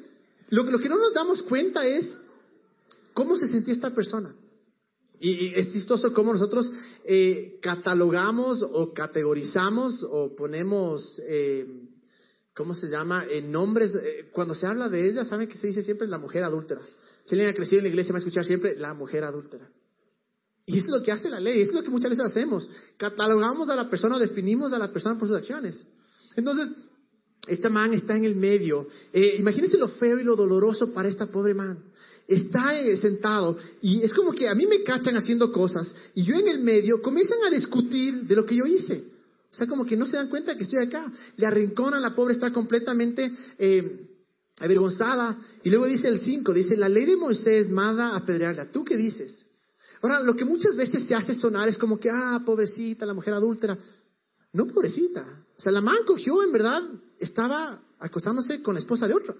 lo, lo que no nos damos cuenta es cómo se sentía esta persona. Y, es chistoso cómo nosotros eh, catalogamos o categorizamos o ponemos, eh, ¿cómo se llama? En nombres. Eh, cuando se habla de ella, ¿saben que se dice siempre la mujer adúltera? Si alguien ha crecido en la iglesia, va a escuchar siempre la mujer adúltera. Y es lo que hace la ley, es lo que muchas veces hacemos. Catalogamos a la persona definimos a la persona por sus acciones. Entonces, esta man está en el medio. imagínense lo feo y lo doloroso para esta pobre man está eh, sentado y es como que a mí me cachan haciendo cosas y yo en el medio comienzan a discutir de lo que yo hice. O sea, como que no se dan cuenta que estoy acá. Le arrinconan, la pobre está completamente eh, avergonzada. Y luego dice el 5, dice, la ley de Moisés manda apedrearla. ¿Tú qué dices? Ahora, lo que muchas veces se hace sonar es como que, ah, pobrecita, la mujer adúltera. No, pobrecita. O sea, la man cogió, en verdad, estaba acostándose con la esposa de otro.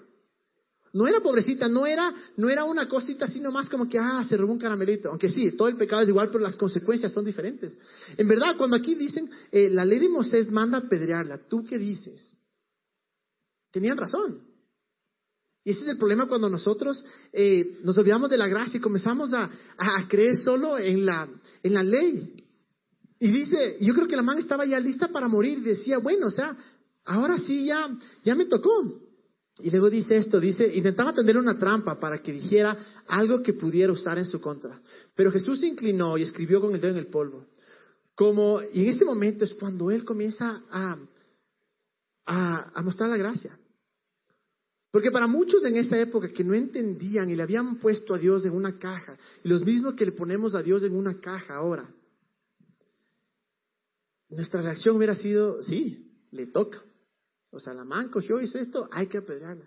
No era pobrecita, no era, no era una cosita así nomás como que, ah, se robó un caramelito. Aunque sí, todo el pecado es igual, pero las consecuencias son diferentes. En verdad, cuando aquí dicen, eh, la ley de Moisés manda apedrearla, ¿tú qué dices? Tenían razón. Y ese es el problema cuando nosotros eh, nos olvidamos de la gracia y comenzamos a, a, creer solo en la, en la ley. Y dice, yo creo que la man estaba ya lista para morir decía, bueno, o sea, ahora sí ya, ya me tocó. Y luego dice esto, dice, intentaba tender una trampa para que dijera algo que pudiera usar en su contra. Pero Jesús se inclinó y escribió con el dedo en el polvo. Como, y en ese momento es cuando él comienza a, a, mostrar la gracia. Porque para muchos en esa época que no entendían y le habían puesto a Dios en una caja, y los mismos que le ponemos a Dios en una caja ahora, nuestra reacción hubiera sido, sí, le toca. O sea, la man cogió, hizo esto, hay que apedrearla.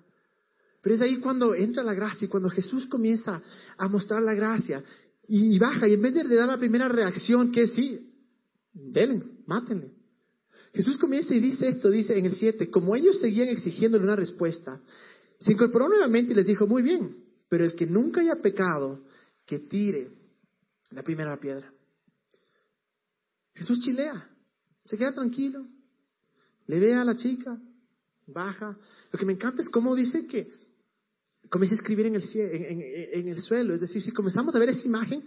Pero es ahí cuando entra la gracia y cuando Jesús comienza a mostrar la gracia y, baja y en vez de dar la primera reacción que es sí, denle, mátenle. Jesús comienza y dice esto, dice en el 7, como ellos seguían exigiéndole una respuesta, se incorporó nuevamente y les dijo, muy bien, pero el que nunca haya pecado, que tire la primera piedra. Jesús chilea, se queda tranquilo, le ve a la chica, baja. Lo que me encanta es cómo dice que comienza a escribir en el, en, el suelo. Es decir, si comenzamos a ver esa imagen,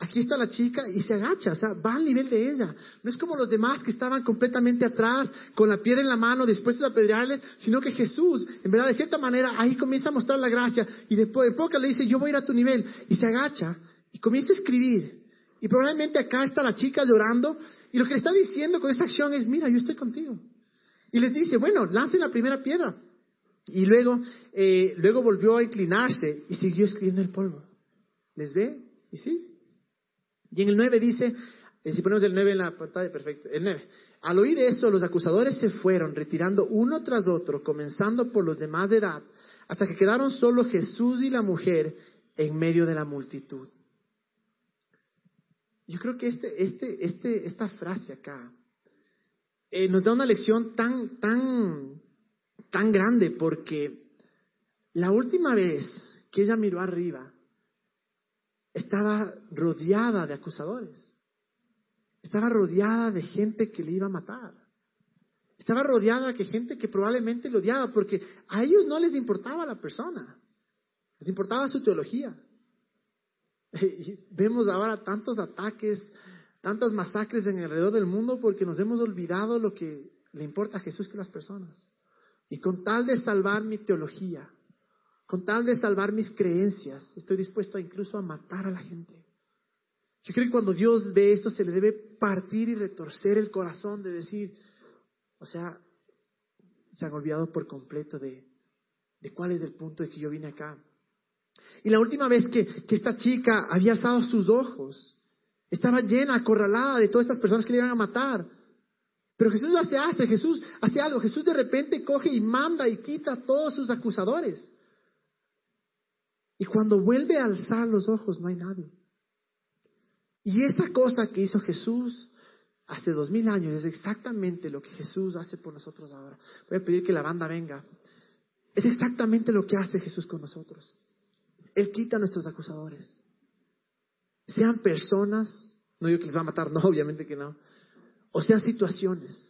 aquí está la chica y se agacha, o sea, va al nivel de ella. No es como los demás que estaban completamente atrás, con la piedra en la mano, dispuestos a apedrearles, sino que Jesús, en verdad, de cierta manera, ahí comienza a mostrar la gracia y después de poco le dice, yo voy a ir a tu nivel. Y se agacha y comienza a escribir. Y probablemente acá está la chica llorando y lo que le está diciendo con esa acción es, mira, yo estoy contigo. Y les dice, bueno, lancen la primera piedra. Y luego, eh, luego volvió a inclinarse y siguió escribiendo el polvo. ¿Les ve? Y sí. Y en el 9 dice, eh, si ponemos el 9 en la pantalla, perfecto. El 9. Al oír eso, los acusadores se fueron, retirando uno tras otro, comenzando por los de edad, hasta que quedaron solo Jesús y la mujer en medio de la multitud. Yo creo que este, este, este, esta frase acá eh, nos da una lección tan, tan, tan grande porque la última vez que ella miró arriba, estaba rodeada de acusadores. Estaba rodeada de gente que le iba a matar. Estaba rodeada de gente que probablemente le odiaba porque a ellos no les importaba la persona. Les importaba su teología. Vemos ahora tantos ataques tantas masacres en alrededor del mundo porque nos hemos olvidado lo que le importa a Jesús que las personas. Y con tal de salvar mi teología, con tal de salvar mis creencias, estoy dispuesto incluso a matar a la gente. Yo creo que cuando Dios ve esto se le debe partir y retorcer el corazón de decir, o sea, se han olvidado por completo de, de cuál es el punto de que yo vine acá. Y la última vez que, que esta chica había alzado sus ojos, estaba llena, acorralada de todas estas personas que le iban a matar. Pero Jesús hace, hace, Jesús hace algo. Jesús de repente coge y manda y quita a todos sus acusadores. Y cuando vuelve a alzar los ojos no hay nadie. Y esa cosa que hizo Jesús hace dos mil años es exactamente lo que Jesús hace por nosotros ahora. Voy a pedir que la banda venga. Es exactamente lo que hace Jesús con nosotros. Él quita a nuestros acusadores sean personas, no digo que les va a matar, no, obviamente que no, o sean situaciones.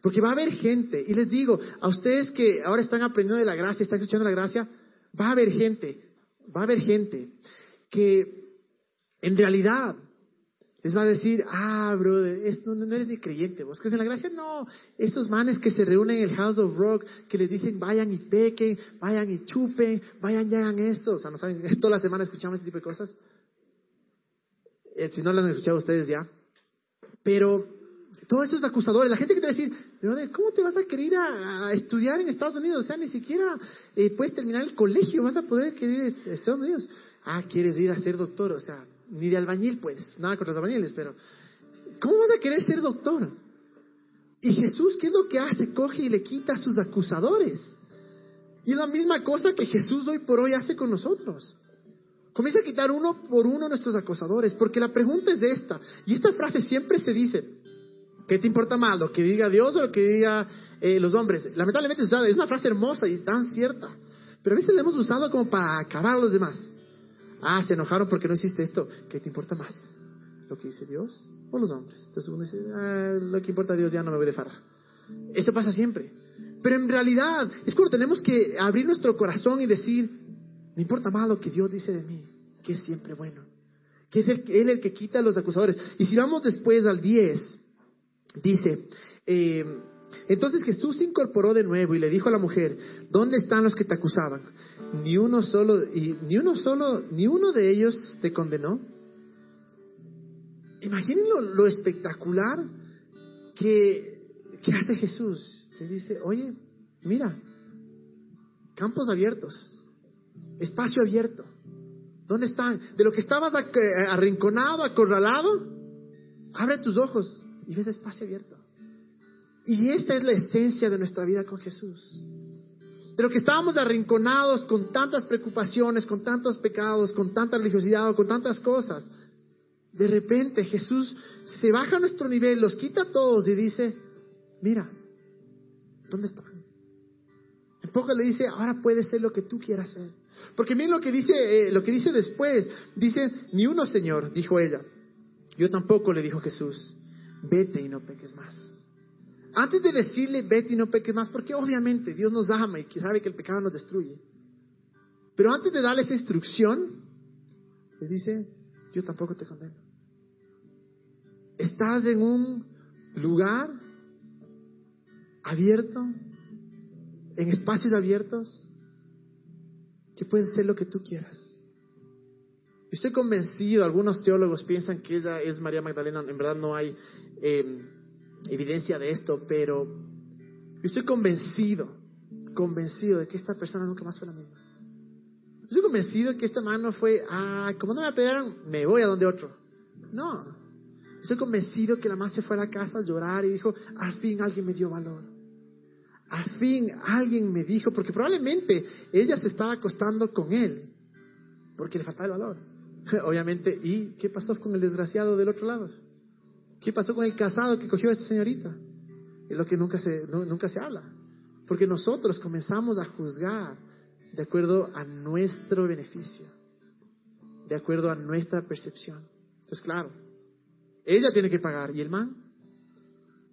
Porque va a haber gente, y les digo, a ustedes que ahora están aprendiendo de la gracia, están escuchando la gracia, va a haber gente, va a haber gente que en realidad les va a decir, ah, brother, no, eres ni creyente, vos crees en la gracia. No, esos manes que se reúnen en el House of Rock, que les dicen, vayan y pequen, vayan y chupen, vayan y hagan esto. O sea, no saben, toda la semana escuchamos este tipo de cosas. Eh, si no lo han escuchado ustedes ya. Pero todos esos acusadores, la gente que te va a decir, ¿cómo te vas a querer a, estudiar en Estados Unidos? O sea, ni siquiera eh, puedes terminar el colegio, vas a poder querer a Estados Unidos. Ah, quieres ir a ser doctor, o sea, ni de albañil, pues, nada con los albañiles, pero ¿cómo vas a querer ser doctor? Y Jesús, ¿qué es lo que hace? Coge y le quita a sus acusadores. Y es la misma cosa que Jesús hoy por hoy hace con nosotros. Comienza a quitar uno por uno nuestros acosadores, porque la pregunta es esta, y esta frase siempre se dice, ¿qué te importa más, lo que diga Dios o lo que diga eh, los hombres? Lamentablemente es una frase hermosa y tan cierta, pero a veces la hemos usado como para acabar a los demás. Ah, se enojaron porque no hiciste esto, ¿qué te importa más? ¿Lo que dice Dios o los hombres? Entonces uno dice, ah, lo que importa a Dios ya no me voy de farra. Eso pasa siempre. Pero en realidad es cuando tenemos que abrir nuestro corazón y decir, no importa más lo que Dios dice de mí, que es siempre bueno. Que es el, Él el que quita a los acusadores. Y si vamos después al 10, dice, eh, entonces Jesús se incorporó de nuevo y le dijo a la mujer, ¿dónde están los que te acusaban? Ni uno solo, y, ni uno solo, ni uno de ellos te condenó. Imaginen lo, espectacular que, que hace Jesús. Se dice, oye, mira, campos abiertos espacio abierto. ¿Dónde están? De lo que estabas arrinconado, acorralado, abre tus ojos y ves espacio abierto. Y esa es la esencia de nuestra vida con Jesús. De lo que estábamos arrinconados con tantas preocupaciones, con tantos pecados, con tanta religiosidad con tantas cosas. De repente Jesús se baja a nuestro nivel, los quita a todos y dice, mira, ¿dónde están? En poco le dice, ahora puede ser lo que tú quieras ser. Porque miren lo que dice, eh, lo que dice después. Dice, ni uno, Señor, dijo ella. Yo tampoco, le dijo Jesús. Vete y no peques más. Antes de decirle vete y no peques más, porque obviamente Dios nos ama y sabe que el pecado nos destruye. Pero antes de darle esa instrucción, le dice, yo tampoco te condeno. Estás en un lugar abierto, en espacios abiertos, que pueden ser lo que tú quieras. Estoy convencido, algunos teólogos piensan que ella es María Magdalena, en verdad no hay em, evidencia de esto, pero estoy convencido, convencido de que esta persona nunca más fue la misma. Estoy convencido de que esta mano fue, ah, como no me apedrearon, me voy a donde otro. No, estoy convencido que la madre se fue a la casa a llorar y dijo, al fin alguien me dio valor. Al fin alguien me dijo, porque probablemente ella se estaba acostando con él, porque le faltaba el valor. Obviamente, ¿y qué pasó con el desgraciado del otro lado? ¿Qué pasó con el casado que cogió a esa señorita? Es lo que nunca se, nunca se habla. Porque nosotros comenzamos a juzgar de acuerdo a nuestro beneficio, de acuerdo a nuestra percepción. Entonces, claro, ella tiene que pagar y el man.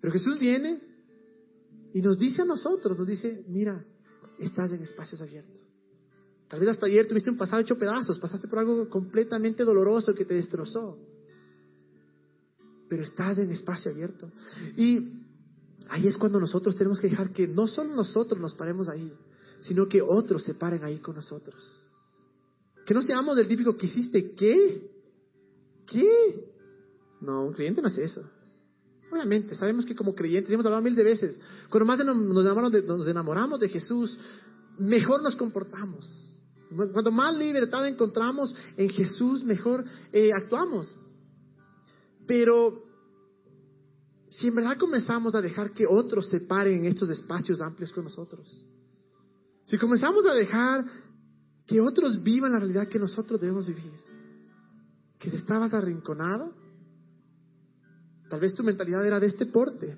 Pero Jesús viene y nos dice a nosotros, nos dice, mira, estás en espacios abiertos. Tal vez hasta ayer tuviste un pasado hecho pedazos, pasaste por algo completamente doloroso que te destrozó. Pero estás en espacio abierto. Y ahí es cuando nosotros tenemos que dejar que no solo nosotros nos paremos ahí, sino que otros se paren ahí con nosotros. Que no seamos del típico que hiciste, ¿qué? ¿Qué? No, un cliente no hace eso. Obviamente, sabemos que como creyentes, hemos hablado mil de veces, cuando más nos enamoramos de, nos enamoramos de Jesús, mejor nos comportamos. Cuanto más libertad encontramos en Jesús, mejor eh, actuamos. Pero si en verdad comenzamos a dejar que otros se paren en estos espacios amplios con nosotros, si comenzamos a dejar que otros vivan la realidad que nosotros debemos vivir, que estabas arrinconado, Tal vez tu mentalidad era de este porte.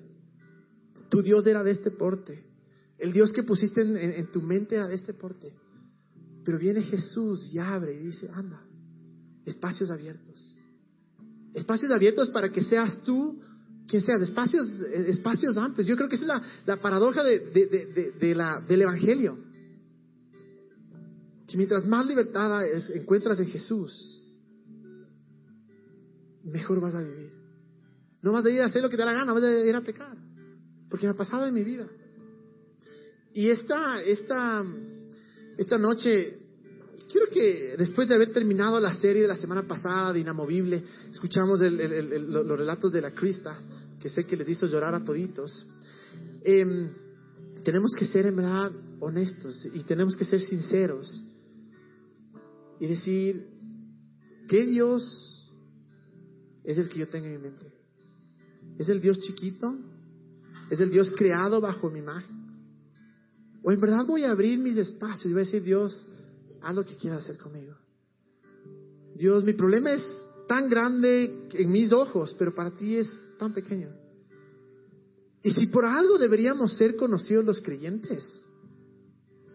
Tu Dios era de este porte. El Dios que pusiste en, tu mente era de este porte. Pero viene Jesús y abre y dice, anda, espacios abiertos. Espacios abiertos para que seas tú quien seas, espacios, espacios amplios. Yo creo que esa es la, paradoja de, la, del Evangelio. Que mientras más libertad encuentras en Jesús, mejor vas a vivir. No vas a ir a hacer lo que te da la gana, vas a ir a pecar. Porque me ha pasado en mi vida. Y esta, esta, esta noche, quiero que después de haber terminado la serie de la semana pasada de Inamovible, escuchamos los relatos de la Crista, que sé que les hizo llorar a toditos. Em, tenemos que ser en verdad honestos y tenemos que ser sinceros y decir, ¿qué Dios es el que yo tengo en mi mente? ¿Es el Dios chiquito? ¿Es el Dios creado bajo mi imagen? ¿O en verdad voy a abrir mis espacios y voy a decir, Dios, haz lo que quieras hacer conmigo? Dios, mi problema es tan grande en mis ojos, pero para ti es tan pequeño. Y si por algo deberíamos ser conocidos los creyentes,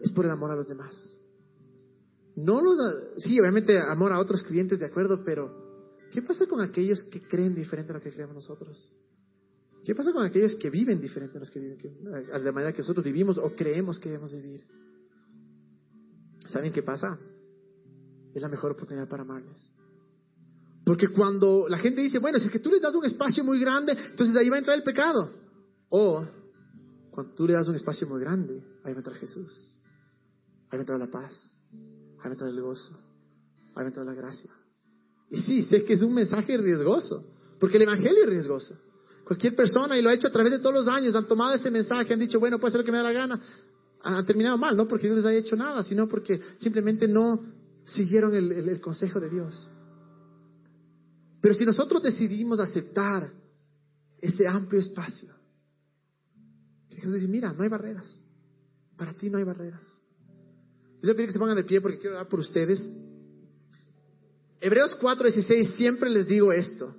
es por el amor a los demás. No los, sí, obviamente amor a otros creyentes, de acuerdo, pero ¿qué pasa con aquellos que creen diferente a lo que creemos nosotros? ¿Qué pasa con aquellos que viven diferente a, los que viven, a la manera que nosotros vivimos o creemos que debemos vivir? ¿Saben qué pasa? Es la mejor oportunidad para amarles. Porque cuando la gente dice, bueno, si es que tú les das un espacio muy grande, entonces ahí va a entrar el pecado. O cuando tú le das un espacio muy grande, ahí va a entrar Jesús. Ahí va a entrar la paz. Ahí va a entrar el gozo. Ahí va a entrar la gracia. Y sí, sé que es un mensaje riesgoso, porque el Evangelio es riesgoso. Cualquier persona, y lo ha hecho a través de todos los años, han tomado ese mensaje, han dicho, bueno, puede ser lo que me da la gana, han terminado mal, no porque Dios les haya hecho nada, sino porque simplemente no siguieron el, consejo de Dios. Pero si nosotros decidimos aceptar ese amplio espacio, Jesús dice, mira, no hay barreras, para ti no hay barreras. Yo quiero que se pongan de pie porque quiero hablar por ustedes. Hebreos 4:16 siempre les digo esto.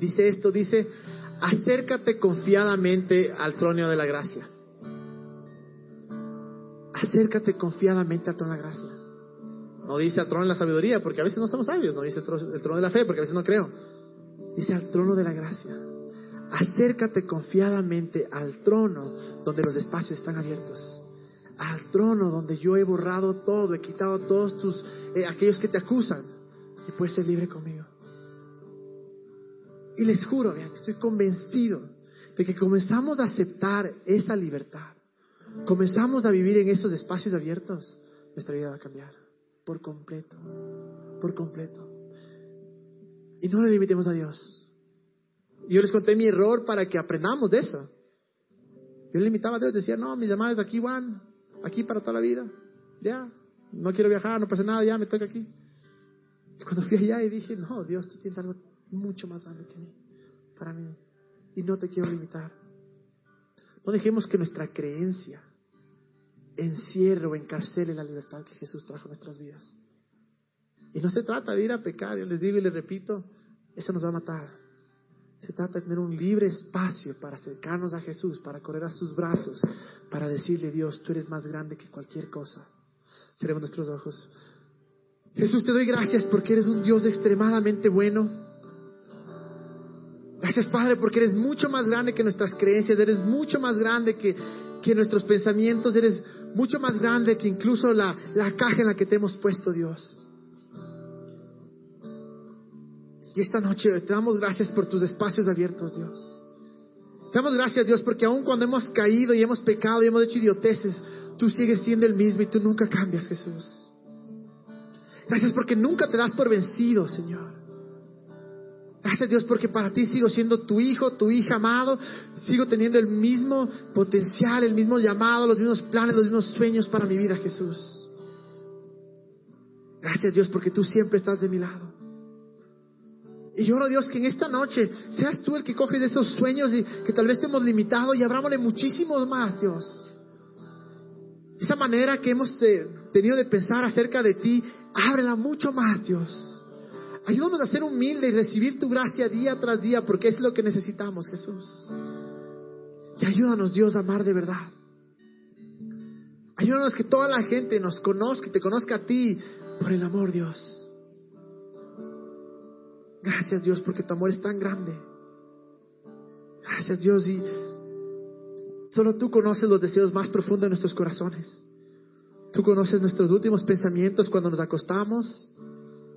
Dice esto, dice, acércate confiadamente al trono de la gracia. Acércate confiadamente al trono de la gracia. No dice al trono de la sabiduría, porque a veces no somos sabios. No dice el trono de la fe, porque a veces no creo. Dice al trono de la gracia. Acércate confiadamente al trono donde los espacios están abiertos. Al trono donde yo he borrado todo, he quitado todos tus, eh, aquellos que te acusan. Y puedes ser libre conmigo. Y les juro, vean, estoy convencido de que comenzamos a aceptar esa libertad, comenzamos a vivir en esos espacios abiertos, nuestra vida va a cambiar por completo, por completo. Y no le limitemos a Dios. Yo les conté mi error para que aprendamos de eso. Yo le limitaba a Dios, decía, no, mis llamadas aquí van, aquí para toda la vida. Ya, no quiero viajar, no pasa nada, ya me toca aquí. Cuando fui allá y dije, no, Dios, tú tienes algo mucho más grande que mí, para mí. Y no te quiero limitar. No dejemos que nuestra creencia encierre o encarcele la libertad que Jesús trajo a nuestras vidas. Y no se trata de ir a pecar, yo les digo y les repito, eso nos va a matar. Se trata de tener un libre espacio para acercarnos a Jesús, para correr a sus brazos, para decirle, Dios, tú eres más grande que cualquier cosa. Cerremos nuestros ojos. Jesús, te doy gracias porque eres un Dios extremadamente bueno. Gracias, Padre, porque eres mucho más grande que nuestras creencias, eres mucho más grande que, que nuestros pensamientos, eres mucho más grande que incluso la, la caja en la que te hemos puesto, Dios. Y esta noche te damos gracias por tus espacios abiertos, Dios. Te damos gracias, Dios, porque aun cuando hemos caído y hemos pecado y hemos hecho idioteces, tú sigues siendo el mismo y tú nunca cambias, Jesús. Gracias porque nunca te das por vencido, Señor. Gracias Dios porque para ti sigo siendo tu hijo, tu hija amado, sigo teniendo el mismo potencial, el mismo llamado, los mismos planes, los mismos sueños para mi vida, Jesús. Gracias Dios porque tú siempre estás de mi lado. Y yo oro Dios que en esta noche seas tú el que coges esos sueños y que tal vez te hemos limitado y abrámosle muchísimos más, Dios. Esa manera que hemos eh, tenido de pensar acerca de ti, ábrela mucho más, Dios. Ayúdanos a ser humildes y recibir tu gracia día tras día, porque es lo que necesitamos, Jesús. Y ayúdanos, Dios, a amar de verdad. Ayúdanos que toda la gente nos conozca y te conozca a ti por el amor, Dios. Gracias, Dios, porque tu amor es tan grande. Gracias, Dios, y solo tú conoces los deseos más profundos de nuestros corazones. Tú conoces nuestros últimos pensamientos cuando nos acostamos.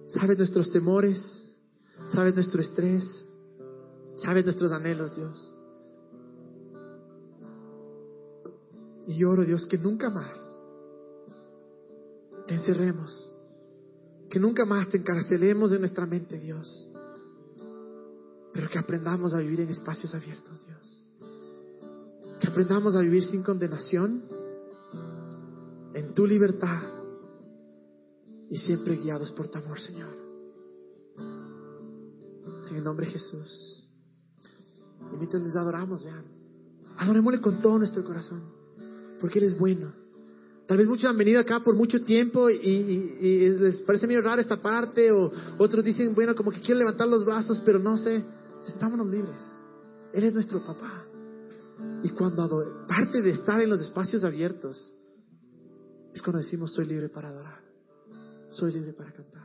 Sabes nuestros temores. Sabes nuestro estrés. Sabes nuestros anhelos, Dios. Y oro, Dios, que nunca más te encerremos. Que nunca más te encarcelemos en nuestra mente, Dios. Pero que aprendamos a vivir en espacios abiertos, Dios. Que aprendamos a vivir sin condenación, en tu libertad y siempre guiados por tu amor, Señor. En el nombre de Jesús. Y mientras les adoramos, vean, adorémosle con todo nuestro corazón, porque Él es bueno. Tal vez muchos han venido acá por mucho tiempo y, les parece medio raro esta parte, o otros dicen, bueno, como que quiero levantar los brazos, pero no sé, sentámonos libres. Él es nuestro papá. Y cuando parte de estar en los espacios abiertos, es cuando decimos soy libre para adorar, soy libre para cantar.